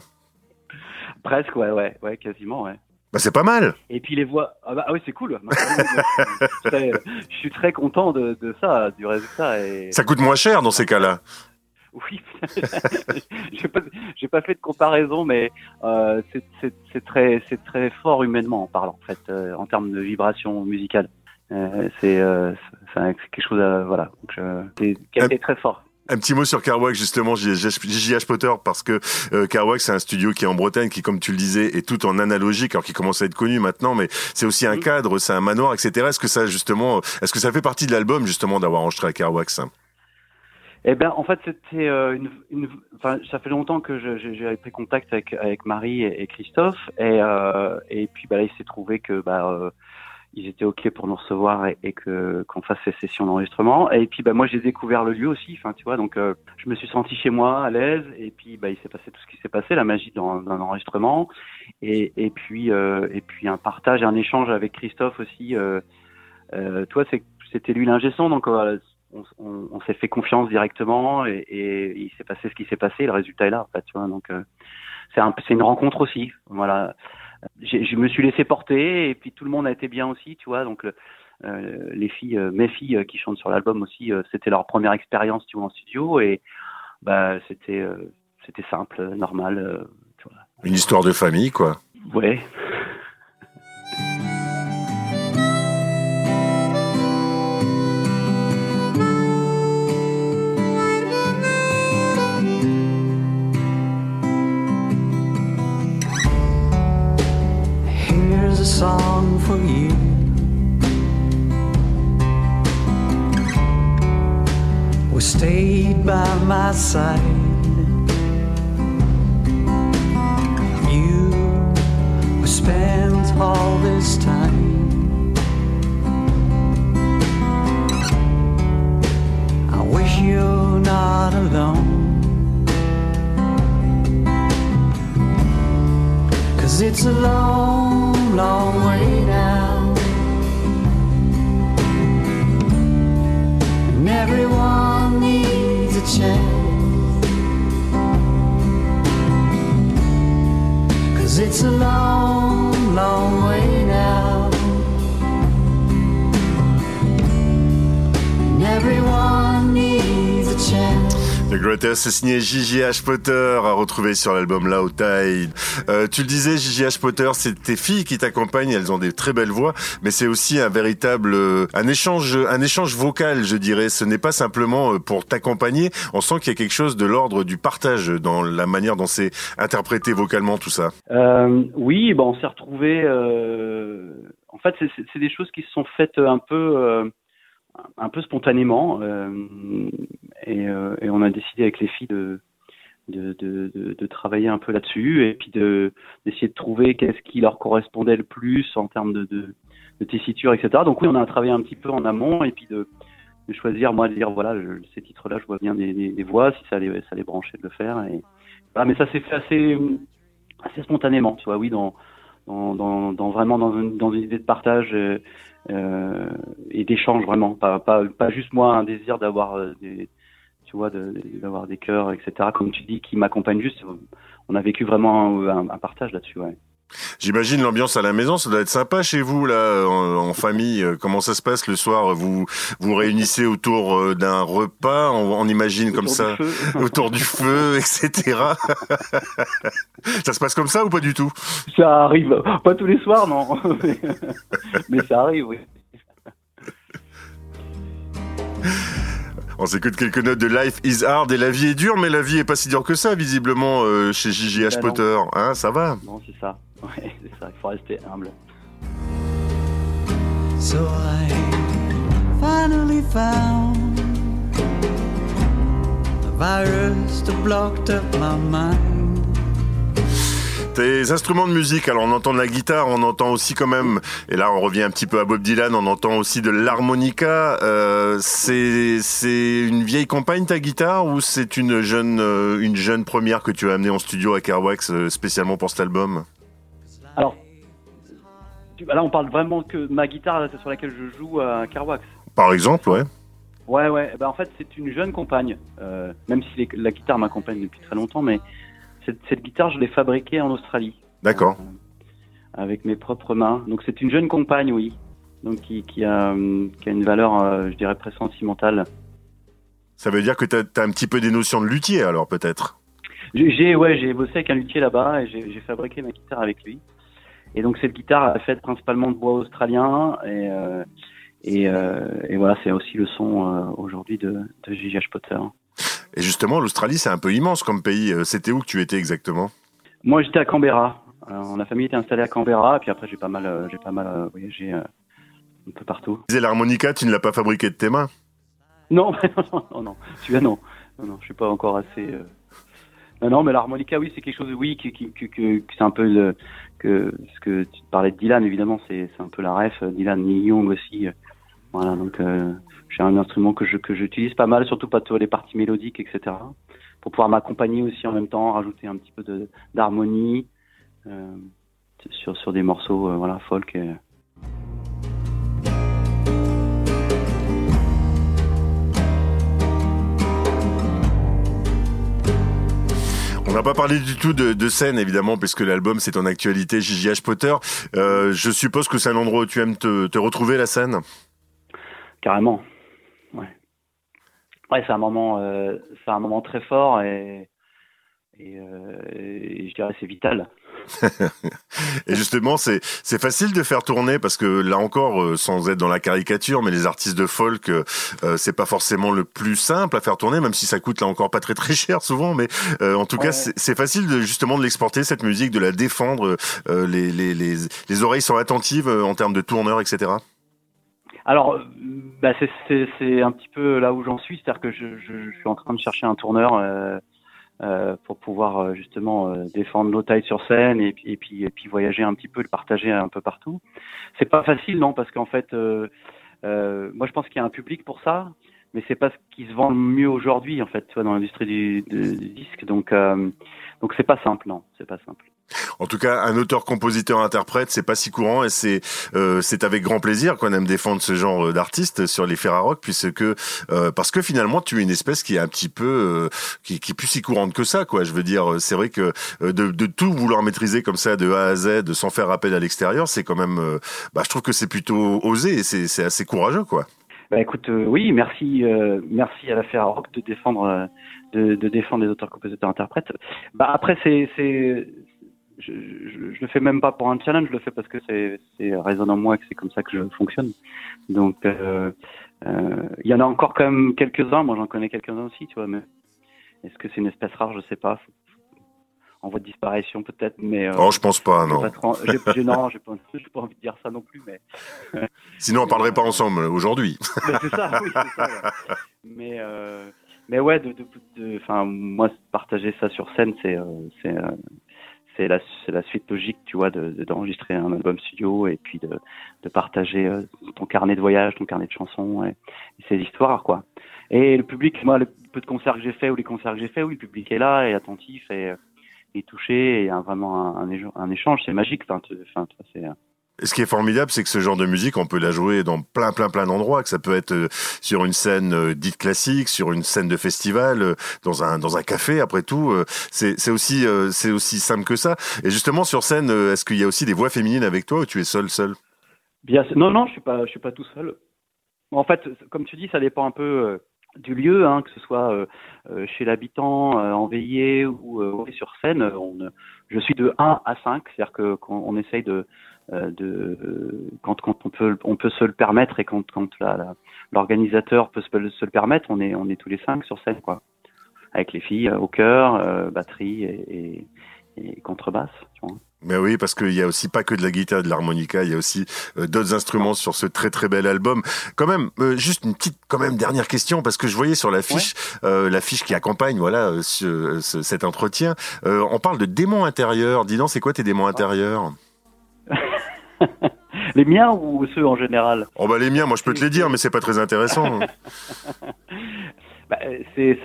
Presque, ouais, ouais, ouais, quasiment, ouais. Bah c'est pas mal. Et puis les voix, ah bah ah oui, c'est cool. Je, suis très, je suis très content de, de ça, du résultat. Et... Ça coûte moins cher dans ces cas-là. Oui, j'ai pas, pas fait de comparaison, mais euh, c'est- très, c'est très fort humainement en parlant, en fait, euh, en termes de vibration musicale. Euh, c'est quelque chose, à, voilà, qui est très fort. Un petit mot sur Carwax justement, JH Potter, parce que euh, Carwax c'est un studio qui est en Bretagne, qui comme tu le disais est tout en analogique, alors qui commence à être connu maintenant, mais c'est aussi un Mhm. cadre, c'est un manoir, etc. Est-ce que ça justement, est-ce que ça fait partie de l'album justement d'avoir enregistré à Carwax Eh ben, en fait, c'était euh, une, une, enfin, ça fait longtemps que j'ai pris contact avec, avec Marie et, et Christophe, et, euh, et puis bah, là, il s'est trouvé que bah, euh, ils étaient ok pour nous recevoir et, et que qu'on fasse ces sessions d'enregistrement. Et puis bah, moi, j'ai découvert le lieu aussi, enfin, tu vois, donc euh, je me suis senti chez moi, à l'aise, et puis bah, il s'est passé tout ce qui s'est passé, la magie d'un enregistrement, et, et puis euh, et puis un partage, un échange avec Christophe aussi. Euh, euh, toi, c'était lui l'ingé son, donc euh, on, on- on s'est fait confiance directement et, et il s'est passé ce qui s'est passé. Le résultat est là, en fait, tu vois. Donc euh, c'est un, c'est une rencontre aussi. Voilà. Je me suis laissé porter et puis tout le monde a été bien aussi, tu vois. Donc euh, les filles, euh, mes filles euh, qui chantent sur l'album aussi, c'était leur première expérience, tu vois, en studio et bah c'était c'était simple, normal, tu vois. Une histoire de famille, quoi. Ouais. Song for you. We stayed by my side. You we spent all this time. I wish you're not alone. Cause it's a long, long way down. And everyone needs a chance. Cause it's a long, The Greatest, c'est signé JJH Potter, à retrouver sur l'album Loud Tide. Euh, tu le disais, JJH Potter, c'est tes filles qui t'accompagnent, elles ont des très belles voix, mais c'est aussi un véritable, euh, un échange, un échange vocal, je dirais. Ce n'est pas simplement euh, pour t'accompagner. On sent qu'il y a quelque chose de l'ordre du partage dans la manière dont c'est interprété vocalement tout ça. Euh, oui, bon, on s'est retrouvés. Euh, en fait, c'est- des choses qui se sont faites un peu, un peu spontanément, euh, et, euh, et on a décidé avec les filles de de, de, de, de travailler un peu là-dessus et puis de d'essayer de trouver qu'est-ce qui leur correspondait le plus en termes de, de, de tessiture, etc. Donc oui, on a travaillé un petit peu en amont et puis de, de choisir, moi, de dire voilà, je- ces titres-là, je vois bien des, des, des voix, si ça les ça les branchait de le faire. Et voilà, mais ça s'est fait assez assez spontanément, tu vois, oui, dans, dans, dans, dans vraiment dans dans une idée de partage euh, euh, et d'échange vraiment, pas, pas, pas juste moi un désir d'avoir euh, des, tu vois, d'avoir des cœurs, etc. Comme tu dis, qui m'accompagnent juste. On a vécu vraiment un partage là-dessus, ouais. J'imagine l'ambiance à la maison, ça doit être sympa chez vous là, en, en famille. Euh, Comment ça se passe le soir? Vous vous réunissez autour euh, d'un repas, on, on imagine comme ça. feu. autour du feu, etc. ça se passe comme ça ou pas du tout? Ça arrive, pas tous les soirs, non, mais, mais ça arrive, oui. On s'écoute quelques notes de Life is Hard et la vie est dure, mais la vie est pas si dure que ça, visiblement, euh, chez JJH Bah non. Potter. Hein, ça va? Non, c'est ça. Ouais, c'est ça, il faut rester humble. So I finally found the virus that blocked up my mind. Tes instruments de musique, alors on entend de la guitare, on entend aussi quand même, et là on revient un petit peu à Bob Dylan, on entend aussi de l'harmonica. Euh, c'est c'est une vieille compagne ta guitare ou c'est une jeune euh, une jeune première que tu as amenée en studio à Carwax euh, spécialement pour cet album? Alors, là, on parle vraiment que de ma guitare c'est sur laquelle je joue à Carwax. Par exemple, ouais. Ouais, ouais. Eh Ben, en fait, c'est une jeune compagne. Euh, même si les- la guitare m'accompagne depuis très longtemps, mais cette, cette guitare, je l'ai fabriquée en Australie. D'accord. Euh, avec mes propres mains. Donc, c'est une jeune compagne, oui. Donc, qui, qui, a, qui a une valeur, euh, je dirais, presque sentimentale. Ça veut dire que tu as, un petit peu des notions de luthier alors peut-être? J'ai, ouais, j'ai bossé avec un luthier là-bas et j'ai fabriqué ma guitare avec lui. Et donc, cette guitare est faite principalement de bois australien et, euh, et, euh, et voilà, c'est aussi le son euh, aujourd'hui de, de JJ Potter. Et justement, l'Australie c'est un peu immense comme pays. C'était où que tu étais exactement? Moi, j'étais à Canberra. Euh, la famille était installée à Canberra, et puis après, j'ai pas mal, j'ai pas mal voyagé un peu partout. Tu disais l'harmonica, tu ne l'as pas fabriqué de tes mains? Non, non, non, non, celui-là non. Non, non, je suis pas encore assez. Non, mais l'harmonica, oui, c'est quelque chose, oui, qui, c'est un peu le, que ce que tu parlais de Dylan, évidemment, c'est, un peu la ref. Dylan, Neil Young aussi. euh, Voilà, donc euh, j'ai un instrument que je que j'utilise pas mal, surtout pas tous les parties mélodiques, etc. Pour pouvoir m'accompagner aussi en même temps, rajouter un petit peu d'harmonie euh, sur sur des morceaux, euh, voilà, folk. On n'a pas parlé du tout de, de scène, évidemment, puisque l'album c'est en actualité JJH Potter. Euh, je suppose que c'est un endroit où tu aimes te, te retrouver, la scène? Carrément. Ouais. Ouais, c'est un moment, euh, c'est un moment très fort et et, euh, et je dirais c'est vital. Et justement, c'est c'est facile de faire tourner parce que là encore, euh, sans être dans la caricature, mais les artistes de folk, euh, euh, c'est pas forcément le plus simple à faire tourner, même si ça coûte là encore pas très très cher souvent. Mais euh, en tout Ouais. cas, c'est facile de justement de l'exporter cette musique, de la défendre. euh, les, les les les oreilles sont attentives euh, en termes de tourneurs, etc. Alors, bah c'est un petit peu là où j'en suis, c'est-à-dire que je, je, je suis en train de chercher un tourneur pour pouvoir euh, justement euh, défendre nos tailles sur scène et puis et puis voyager un petit peu, le partager un peu partout. C'est pas facile non parce qu'en fait, euh, euh, moi je pense qu'il y a un public pour ça, mais c'est pas ce qui se vend le mieux aujourd'hui en fait, tu vois, dans l'industrie du, du- du disque. Donc euh, donc c'est pas simple non, c'est pas simple. En tout cas, un auteur-compositeur-interprète, c'est pas si courant et c'est euh, c'est avec grand plaisir qu'on aime défendre ce genre euh, d'artiste sur les Ferrarock, puisque euh, parce que finalement, tu es une espèce qui est un petit peu euh, qui, qui est plus si courante que ça, quoi. Je veux dire, c'est vrai que euh, de, de tout vouloir maîtriser comme ça de A à Z, sans faire appel à l'extérieur, c'est quand même, euh, bah, je trouve que c'est plutôt osé et c'est c'est assez courageux, quoi. Bah écoute, euh, oui, merci, euh, merci à la Ferrarock de défendre, de, de défendre les auteurs, compositeurs, interprètes. Bah après, c'est, c'est, je, je, je le fais même pas pour un challenge, je le fais parce que c'est, c'est résonne en moi et que c'est comme ça que je fonctionne. Donc, euh, euh, il y en a encore quand même quelques-uns. Moi, j'en connais quelques-uns aussi, tu vois. Mais est-ce que c'est une espèce rare? Je sais pas. En voie de disparition peut-être, mais. euh, Oh, je pense pas, non. pas trop- j'ai- j'ai- non, j'ai pas, j'ai pas envie de dire ça non plus, mais. Sinon, on parlerait pas ensemble aujourd'hui. Mais c'est ça, oui, c'est ça. ouais. Mais, euh, mais ouais, de, de, de- enfin, moi, partager ça sur scène, c'est, euh, c'est, euh, c'est la, la suite logique, tu vois, de, de- d'enregistrer un album studio et puis de, de partager euh, ton carnet de voyage, ton carnet de chansons et, et ces histoires, quoi. Et le public, moi, le peu de concerts que j'ai fait ou les concerts que j'ai fait, oui, le public est là, est attentif et est touché et y a vraiment un, un, échange- c'est magique. Enfin, enfin, c'est, euh, Et ce qui est formidable, c'est que ce genre de musique, on peut la jouer dans plein, plein, plein d'endroits. Que ça peut être euh, sur une scène euh, dite classique, sur une scène de festival, euh, dans un dans un café. Après tout, c'est aussi c'est aussi simple que ça. Et justement sur scène, est-ce qu'il y a aussi des voix féminines avec toi ou tu es seul, seul Bien, non, non, je suis pas, je suis pas tout seul. En fait, comme tu dis, ça dépend un peu du lieu, hein, que ce soit chez l'habitant, en veillée ou sur scène. je suis de 1 à 5, c'est-à-dire quand on essaye de, de euh, quand, quand on peut, on peut se le permettre et quand, quand l'organisateur peut se, le- se le permettre, on est, on est tous les cinq sur scène, quoi, avec les filles euh, au cœur, euh, batterie et, et, et contrebasse. Tu vois. Mais oui, parce qu'il y a aussi pas que de la guitare de l'harmonica, il y a aussi euh, d'autres instruments sur ce très très bel album. Quand même, euh, juste une petite quand même dernière question parce que je voyais sur l'affiche, euh, l'affiche qui accompagne voilà euh, ce- ce- cet entretien, euh, on parle de démons intérieurs. Dis donc, c'est quoi tes démons intérieurs? les miens ou ceux en général Oh bah les miens, moi je peux te les dire, mais c'est pas très intéressant. Bah, euh, c'est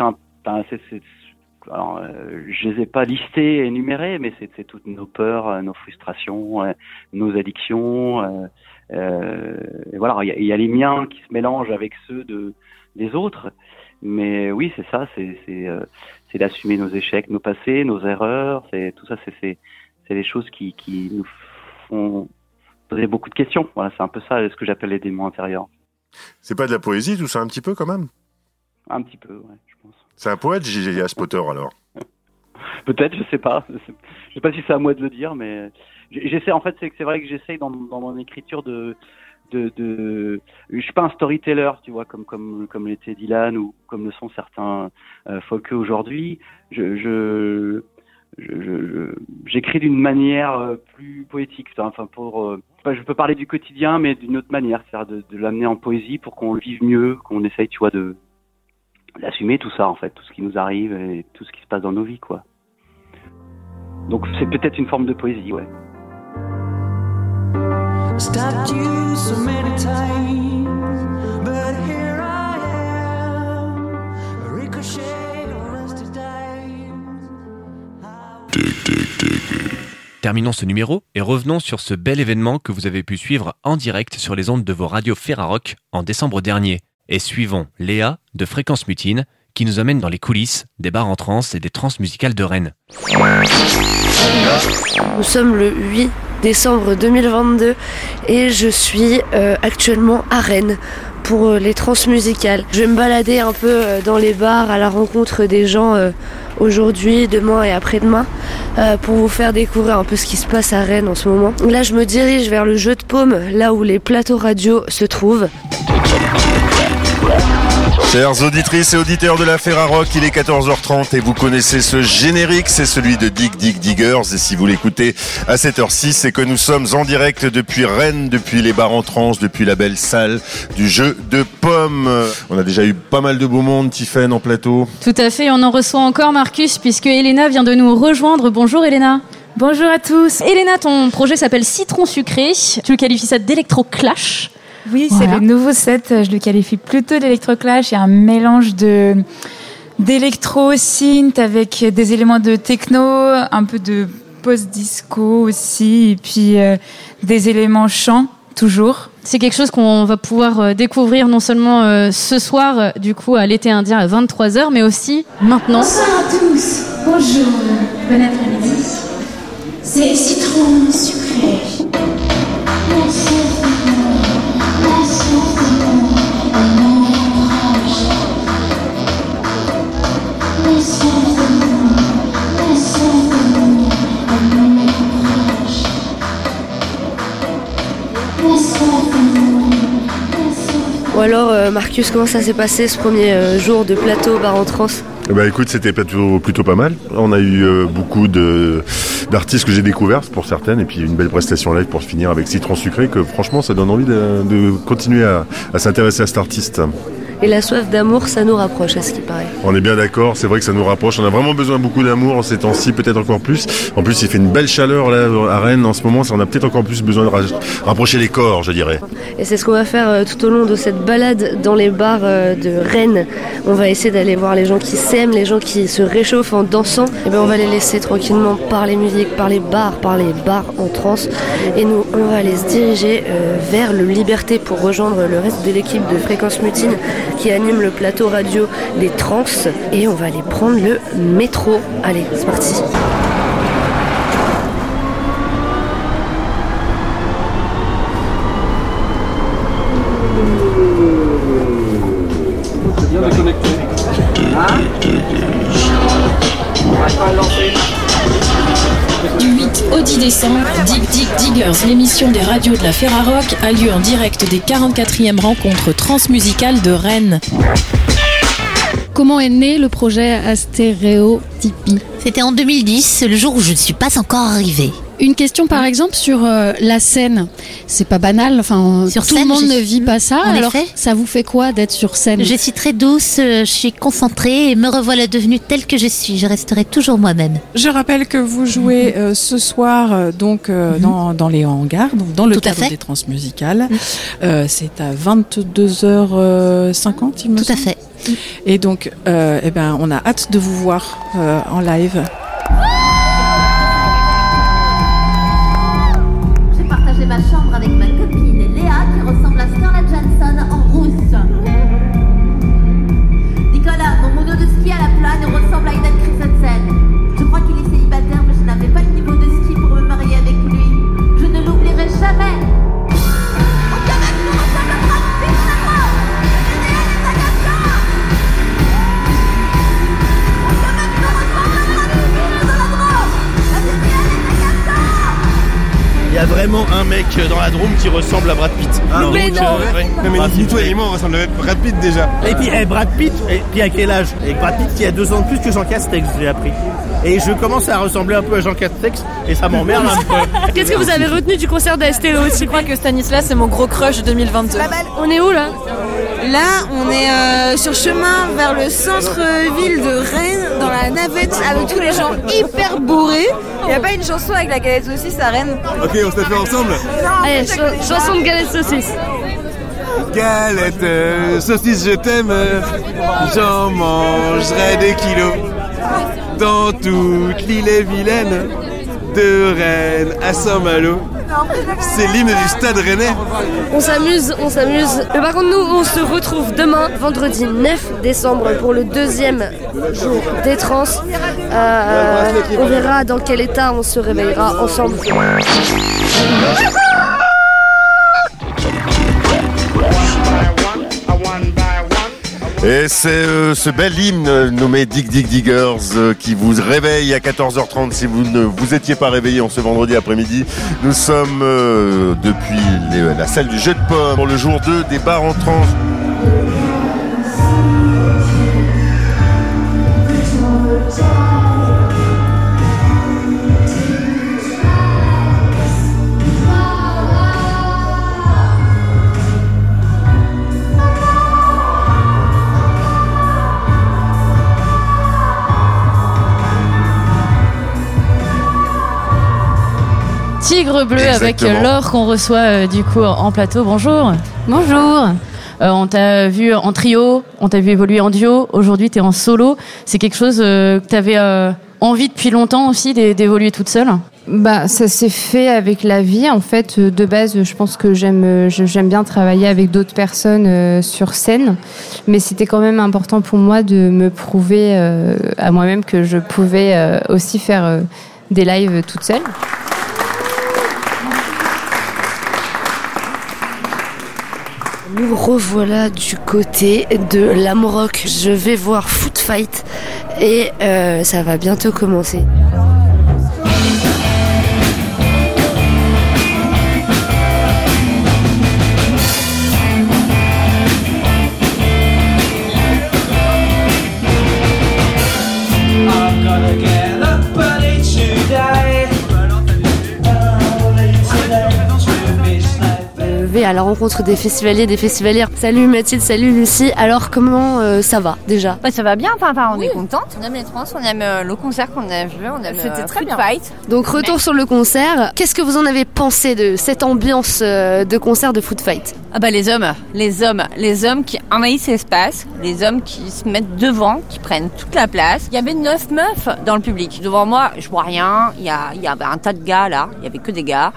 alors, euh, je les ai pas listés énumérés, mais c'est toutes nos peurs, euh, nos frustrations, euh, nos addictions. et voilà, il y, a- il y a les miens qui se mélangent avec ceux de des autres. Mais oui, c'est ça, c'est d'assumer nos échecs, nos passés, nos erreurs. C'est tout ça, c'est les choses qui qui nous font poser beaucoup de questions. Voilà, c'est un peu ça, ce que j'appelle les démons intérieurs. c'est pas de la poésie tout ça un petit peu quand même? Un petit peu, ouais, je pense. C'est un poète, J.J.H. Potter alors? Peut-être, je sais pas. Je sais, pas si c'est à moi de le dire, mais j'essaie. En fait, c'est vrai que j'essaie dans, dans mon écriture de, de, de. Je suis pas un storyteller, tu vois, comme comme comme l'était Dylan ou comme le sont certains euh, aujourd'hui. Je- j'écris d'une manière euh, plus poétique. Enfin, pour, euh, je peux parler du quotidien, mais d'une autre manière, c'est-à-dire de, de l'amener en poésie pour qu'on le vive mieux, qu'on essaye, tu vois, de d'assumer tout ça en fait, tout ce qui nous arrive et tout ce qui se passe dans nos vies quoi. Donc c'est peut-être une forme de poésie, ouais. Terminons ce numéro et revenons sur ce bel événement que vous avez pu suivre en direct sur les ondes de vos radios Ferrarock en décembre dernier. Et suivons Léa de Fréquence Mutine qui nous amène dans les coulisses des bars en trance et des trans musicales de Rennes. Nous sommes le 8 décembre 2022 et je suis euh, actuellement à Rennes pour euh, les trans musicales. Je vais me balader un peu euh, dans les bars à la rencontre des gens aujourd'hui, demain et après-demain euh, pour vous faire découvrir un peu ce qui se passe à Rennes en ce moment. Là, je me dirige vers le jeu de paume, là où les plateaux radio se trouvent. Chères auditrices et auditeurs de la Ferrarock, il est 14h30 et vous connaissez ce générique, c'est celui de Dig Dig Diggers. Et si vous l'écoutez à cette heure-ci, c'est que nous sommes en direct depuis Rennes, depuis les bars en trans, depuis la belle salle du jeu de pommes. On a déjà eu pas mal de beau monde, Tiffen, en plateau. Tout à fait, on en reçoit encore Marcus puisque Elena vient de nous rejoindre. Bonjour Elena. Bonjour à tous. Elena, ton projet s'appelle Citron Sucré. Tu le qualifies ça d'électro-clash. Oui, Voilà. c'est le nouveau set. Je le qualifie plutôt d'électroclash. Il y a un mélange de d'électro synth avec des éléments de techno, un peu de post-disco aussi, et puis euh, des éléments chants toujours. C'est quelque chose qu'on va pouvoir euh, découvrir non seulement euh, ce soir, euh, du coup, à l'été indien à 23h, mais aussi maintenant. Bonsoir à tous, bonjour, bon après-midi. C'est citron sucré. Ou alors, euh, Marcus, comment ça s'est passé ce premier euh, jour de plateau bar en trans? Ben écoute, c'était plutôt, pas mal. On a eu euh, beaucoup d'artistes que j'ai découverts pour certaines, et puis une belle prestation live pour finir avec Citron Sucré, que franchement, ça donne envie de, continuer à s'intéresser à cet artiste. Et la soif d'amour, ça nous rapproche, à ce qui paraît. On est bien d'accord, c'est vrai que ça nous rapproche. On a vraiment besoin beaucoup d'amour en ces temps-ci, peut-être encore plus. En plus, il fait une belle chaleur là à Rennes en ce moment, ça on a peut-être encore plus besoin de ra- rapprocher les corps, je dirais. Et c'est ce qu'on va faire euh, tout au long de cette balade dans les bars euh, de Rennes. On va essayer d'aller voir les gens qui s'aiment, les gens qui se réchauffent en dansant. Et ben on va les laisser tranquillement parler musique, parler bar, parler bar en trance. Et nous, on va aller se diriger euh, vers le Liberté pour rejoindre le reste de l'équipe de Fréquence Mutine qui anime le plateau radio des trans. Et on va aller prendre le métro. Allez, c'est parti. Du 8 au 10 décembre, Dig Dig Diggers, l'émission des radios de la Ferrarock, a lieu en direct des 44e rencontres transmusicales de Rennes. Comment est né le projet Astéréotypie? C'était en 2010, le jour où je ne suis pas encore arrivée. Une question par exemple sur euh, la scène. C'est pas banal, enfin Sur tout scène, le monde ne vit pas ça. En alors effet. ça vous fait quoi d'être sur scène? Je suis très douce, euh, je suis concentrée et me revoilà devenue telle que je suis. Je resterai toujours moi-même. Je rappelle que vous jouez euh, ce soir euh, donc euh, dans, dans les hangars, donc dans le Tout cadre des transmusicales. Euh, c'est à 22h50, il me Tout à fait. Et donc, euh, eh ben, on a hâte de vous voir euh, en live. Vraiment un mec dans la Drôme qui ressemble à Brad Pitt. Ah, Donc, mais non. euh, ouais. Non, mais ni toi ni moi, on ressemble à Brad Pitt déjà. Et puis eh, Brad Pitt, et puis à quel âge? Et Brad Pitt qui a deux ans de plus que Jean Castex, j'ai appris. Et je commence à ressembler un peu à Jean Castex et ça m'emmerde un peu. Qu'est-ce que vous avez retenu du concert d'Astéro Je crois que Stanislas c'est mon gros crush 2022. On est où là? Là, on est euh, sur chemin vers le centre-ville de Rennes, dans la navette, avec tous les gens hyper bourrés. Il n'y a pas une chanson avec la galette saucisse à Rennes Ok, on se la fait ensemble Allez, chanson de galette saucisse. Galette, euh, saucisse, je t'aime. J'en mangerai des kilos. Dans toute l'île et vilaine. De Rennes à Saint-Malo. L'hymne du stade rennais. On s'amuse, on s'amuse. Mais par contre, nous, on se retrouve demain, vendredi 9 décembre, pour le deuxième jour des trans. Euh, on verra dans quel état on se réveillera ensemble. Et c'est euh, ce bel hymne euh, nommé Dig Dig Diggers euh, qui vous réveille à 14h30 si vous ne vous étiez pas réveillé en ce vendredi après-midi. Nous sommes depuis la salle du jeu de pommes pour le jour 2 des bars en. Tigre bleu avec. Laure qu'on reçoit euh, du coup en plateau. Bonjour. Bonjour. on t'a vu en trio, on t'a vu évoluer en duo. Aujourd'hui, tu es en solo. C'est quelque chose euh, que tu avais envie depuis longtemps aussi d'é- d'évoluer toute seule? Bah, ça s'est fait avec la vie. En fait, Euh, de base, je pense que j'aime, euh, bien travailler avec d'autres personnes euh, sur scène, mais c'était quand même important pour moi de me prouver euh, à moi-même que je pouvais euh, aussi faire euh, des lives toute seule. Revoilà du côté de l'Amrock. Je vais voir Foot Fight et euh, ça va bientôt commencer. Get vais à la rencontre des festivaliers, des festivalières. Salut Mathilde, salut Lucie. Alors comment euh, ça va déjà? Bah, ça va bien, enfin, enfin, on est contente. On aime les trans, on aime euh, le concert qu'on a vu, on aime C'était euh, très Food bien. Fight. Donc retour sur le concert. Qu'est-ce que vous en avez pensé de cette ambiance euh, de concert de Foot Fight? Ah bah les hommes, les hommes, les hommes qui envahissent l'espace, les hommes qui se mettent devant, qui prennent toute la place. Il y avait neuf meufs dans le public. Devant moi, je vois rien. Il y, a, il y avait un tas de gars là. Il y avait que des gars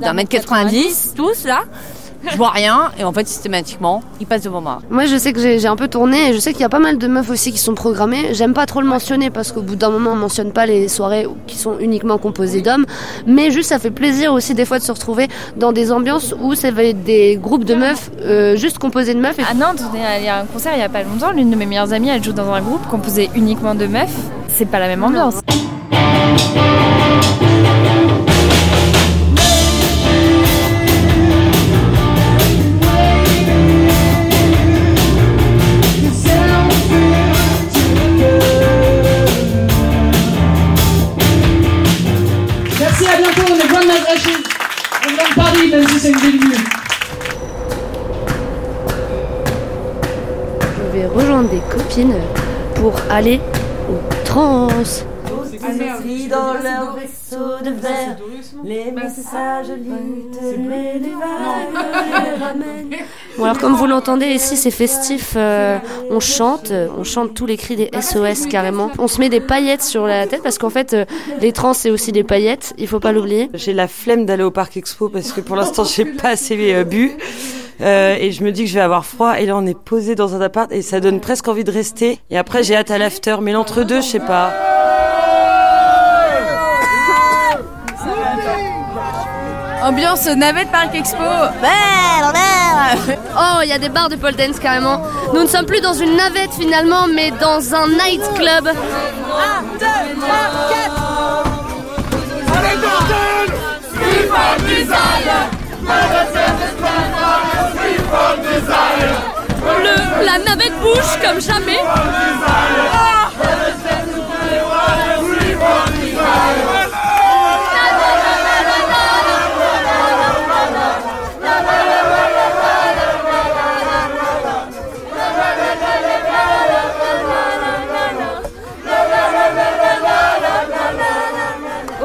d'un mètre 90, tous là. Je vois rien et en fait systématiquement, ils passent devant moi. Moi je sais que j'ai un peu tourné et je sais qu'il y a pas mal de meufs aussi qui sont programmées. J'aime pas trop le mentionner parce qu'au bout d'un moment on mentionne pas les soirées qui sont uniquement composées d'hommes. Mais juste ça fait plaisir aussi des fois de se retrouver dans des ambiances où ça va être des groupes de meufs euh, juste composés de meufs. Et... À Nantes, on est allé à un concert il y a pas longtemps. L'une de mes meilleures amies, elle joue dans un groupe composé uniquement de meufs. C'est pas la même ambiance. Copines pour aller au trans. Assis dans leur vaisseau de verre, les messages luttes, les les ramènent. Bon alors comme vous l'entendez ici c'est festif, euh, on chante, euh, on chante tous les cris des SOS carrément. On se met des paillettes sur la tête parce qu'en fait euh, les trans c'est aussi des paillettes, il faut pas l'oublier. J'ai la flemme d'aller au parc expo parce que pour l'instant j'ai pas assez euh, bu. Euh, et je me dis que je vais avoir froid et là on est posé dans un appart et ça donne presque envie de rester et après j'ai hâte à l'after mais l'entre-deux je sais pas. Ambiance navette Parc Expo. Oh il y a des bars de pole dance carrément. Nous ne sommes plus dans une navette finalement mais dans un nightclub. La navette bouge comme jamais.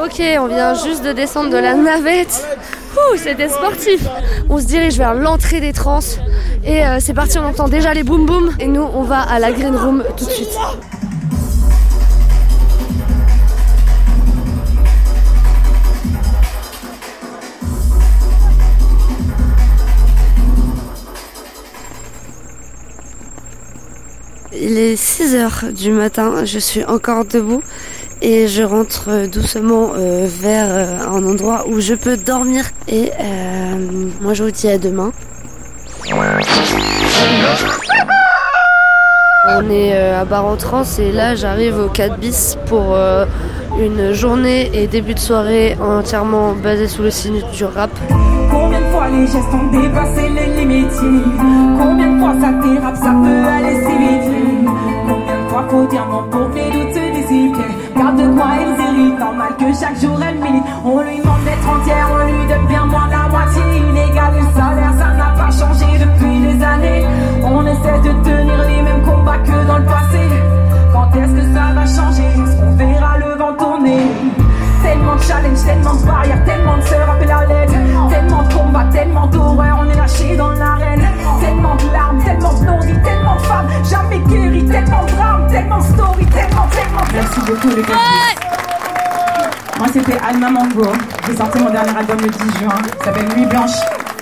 Ok, on vient juste de descendre de la navette. C'était sportif. On se dirige vers l'entrée des trans. Et euh, c'est parti, on entend déjà les boum boum. Et nous, on va à la green room tout de suite. Il est 6 heures du matin, je suis encore debout et je rentre doucement euh, vers euh, un endroit où je peux dormir. Et euh, moi je vous dis à demain. On est euh, à Bar en Trans et là j'arrive au 4 bis pour euh, une journée et début de soirée entièrement basée sous le signe du rap. Combien de fois les gestes ont dépassé les limites? Combien de fois ça dérape, ça peut aller si vite? Combien de fois faut dire non pour les doutes? Héritent, normal que chaque jour elle milite. On lui demande d'être entière, on lui donne bien moins la moitié. Inégal le salaire, ça n'a pas changé depuis des années. On essaie de tenir les mêmes combats que dans le passé. Quand est-ce que ça va changer? Est-ce qu'on verra le vent tourner? Tellement de challenge, tellement de barrières, tellement de sœurs appelées à l'aide Tellement de combats, tellement d'horreur, on est lâché dans l'arène. Tellement de larmes, tellement de non tellement de femmes Jamais guéries, tellement de drames, tellement de tellement Merci beaucoup les gars. Moi c'était Alma Mango. J'ai sorti mon dernier album le 10 juin. Il s'appelle Nuit Blanche.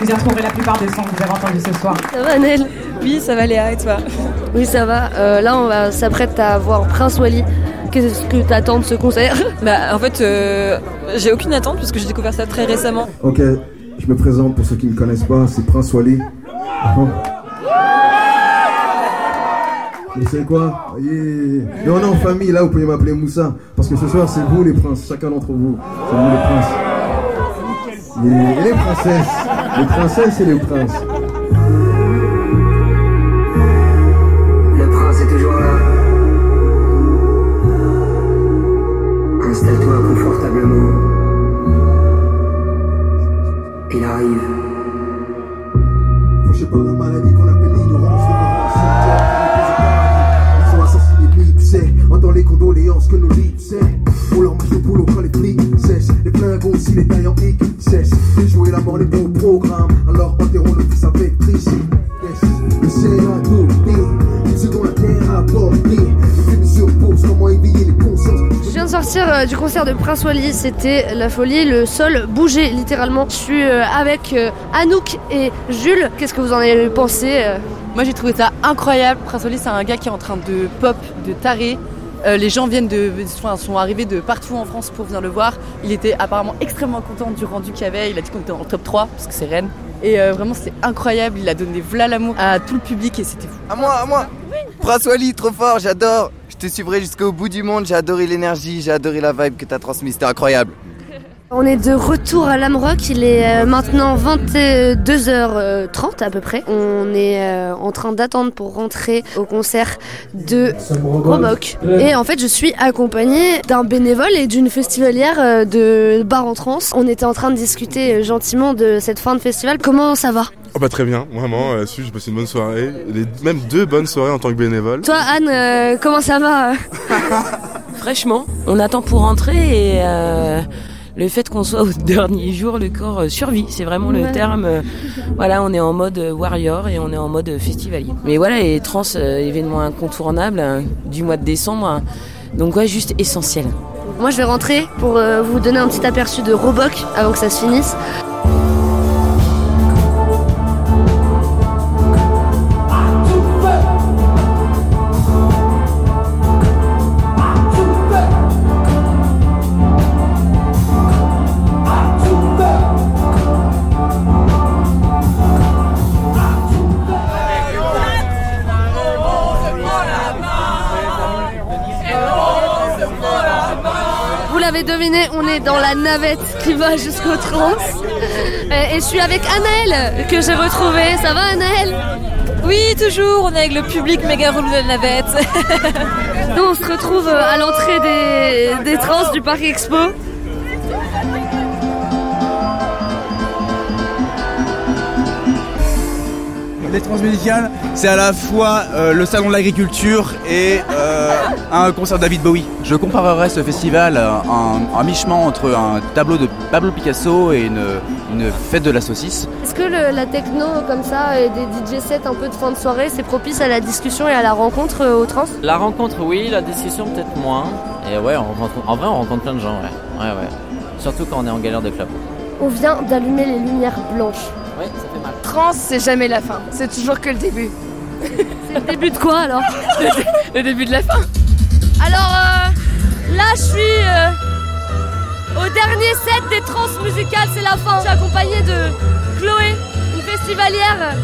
Vous y retrouverez la plupart des sons que vous avez entendus ce soir. Ça va Nel? Oui, ça va Léa et toi? Oui, ça va. Euh, là, on va s'apprête à voir Prince Wally. Qu'est-ce que t'attends de ce concert? Bah en fait euh, j'ai aucune attente parce que j'ai découvert ça très récemment. Ok, je me présente pour ceux qui ne me connaissent pas, c'est Prince Wally. Vous savez quoi Yeah. Et on est en famille là, vous pouvez m'appeler Moussa. Parce que ce soir, c'est vous les princes, chacun d'entre vous. C'est vous les princes. Et les princesses. Les princesses et les princes. Boulot quand les flics cessent. Les flingons aussi, les tailles en hic cessent. De jouer la mort, les bons programmes. Alors enterrons le fils avec triche. Yes, le ciel a doublé. Ce dont la terre a porté. Les films sur pause, comment éveiller les consciences. Je viens de sortir euh, du concert de Prince Wally, c'était la folie, le sol bougeait littéralement. Je suis euh, avec euh, Anouk et Jules. Qu'est-ce que vous en avez pensé Moi j'ai trouvé ça incroyable. Prince Wally c'est un gars qui est en train de pop, de taré. Euh, les gens viennent de, sont arrivés de partout en France pour venir le voir. Il était apparemment extrêmement content du rendu qu'il avait. Il a dit qu'on était en top 3 parce que c'est Rennes. Et euh, vraiment c'était incroyable. Il a donné v'là l'amour à tout le public et c'était fou. À moi, à moi Prince Wally, trop fort, j'adore Je te suivrai jusqu'au bout du monde, j'ai adoré l'énergie, j'ai adoré la vibe que t'as transmise, c'était incroyable On est de retour à l'Amrock, il est euh, maintenant 22h30 à peu près. On est euh, en train d'attendre pour rentrer au concert de Roboc. Et en fait, je suis accompagnée d'un bénévole et d'une festivalière euh, de Bar en Trans. On était en train de discuter gentiment de cette fin de festival. Comment ça va? Oh bah très bien, vraiment, euh, là-dessus j'ai passé une bonne soirée, Les- même deux bonnes soirées en tant que bénévole. Toi, Anne, euh, comment ça va? Fraîchement, on attend pour rentrer et euh, le fait qu'on soit au dernier jour, le corps euh, survit. C'est vraiment le Ouais. terme. euh, voilà, on est en mode euh, warrior et on est en mode festivalier. Mais voilà, et trans, événement incontournable du mois de décembre. hein. donc ouais, juste essentiel. Moi, je vais rentrer pour vous donner un petit aperçu de Roboc avant que ça se finisse. Dans la navette qui va jusqu'au trans. Et, et je suis avec Anaël que j'ai retrouvé. Ça va Anaël? Oui, toujours, on est avec le public méga relou de la navette. Nous on se retrouve à l'entrée des, des trans du parc Expo. les transmusicales, c'est à la fois euh, le salon de l'agriculture et euh, un concert de David Bowie. Je comparerais ce festival à un, un mi-chemin entre un tableau de Pablo Picasso et une, une fête de la saucisse. Est-ce que le- la techno comme ça et des DJ sets un peu de fin de soirée, c'est propice à la discussion et à la rencontre euh, au trans La rencontre, oui, la discussion, peut-être moins. Et ouais, on rencontre- en vrai, on rencontre plein de gens, ouais. Ouais, ouais. Surtout quand on est en galère de club. On vient d'allumer les lumières blanches. Ouais, ça fait mal. Trans, c'est jamais la fin. C'est toujours que le début. C'est le début de quoi alors Le début de la fin. Alors euh, là, je suis euh, au dernier set des trans musicales, c'est la fin. Je suis accompagnée de Chloé, une festivalière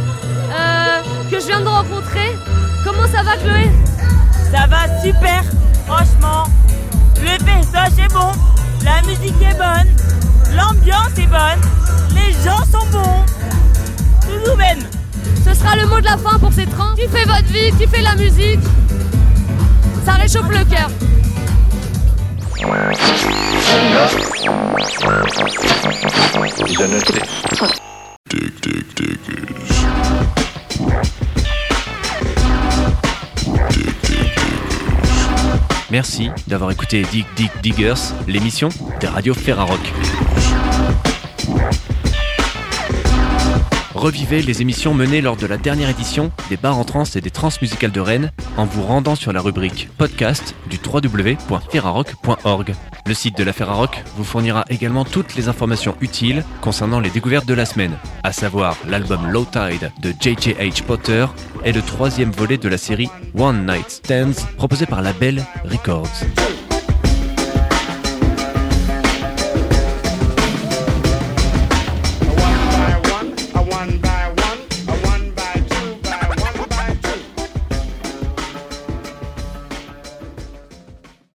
euh, que je viens de rencontrer. Comment ça va, Chloé? Ça va super, franchement. Le paysage est bon, la musique est bonne, l'ambiance est bonne, les gens sont bons. Tout nous mène. Ce sera le mot de la fin pour ces trans. Kiffez votre vie, kiffez la musique. Ça réchauffe le cœur. Merci d'avoir écouté Dig Dig Diggers, l'émission des radios Ferrarock. Revivez les émissions menées lors de la dernière édition des bars en trans et des trans musicales de Rennes en vous rendant sur la rubrique podcast du www.ferrarock.org. Le site de la Ferrarock vous fournira également toutes les informations utiles concernant les découvertes de la semaine, à savoir l'album Low Tide de J.J.H. Potter et le troisième volet de la série One Night Stands proposé par Label Records.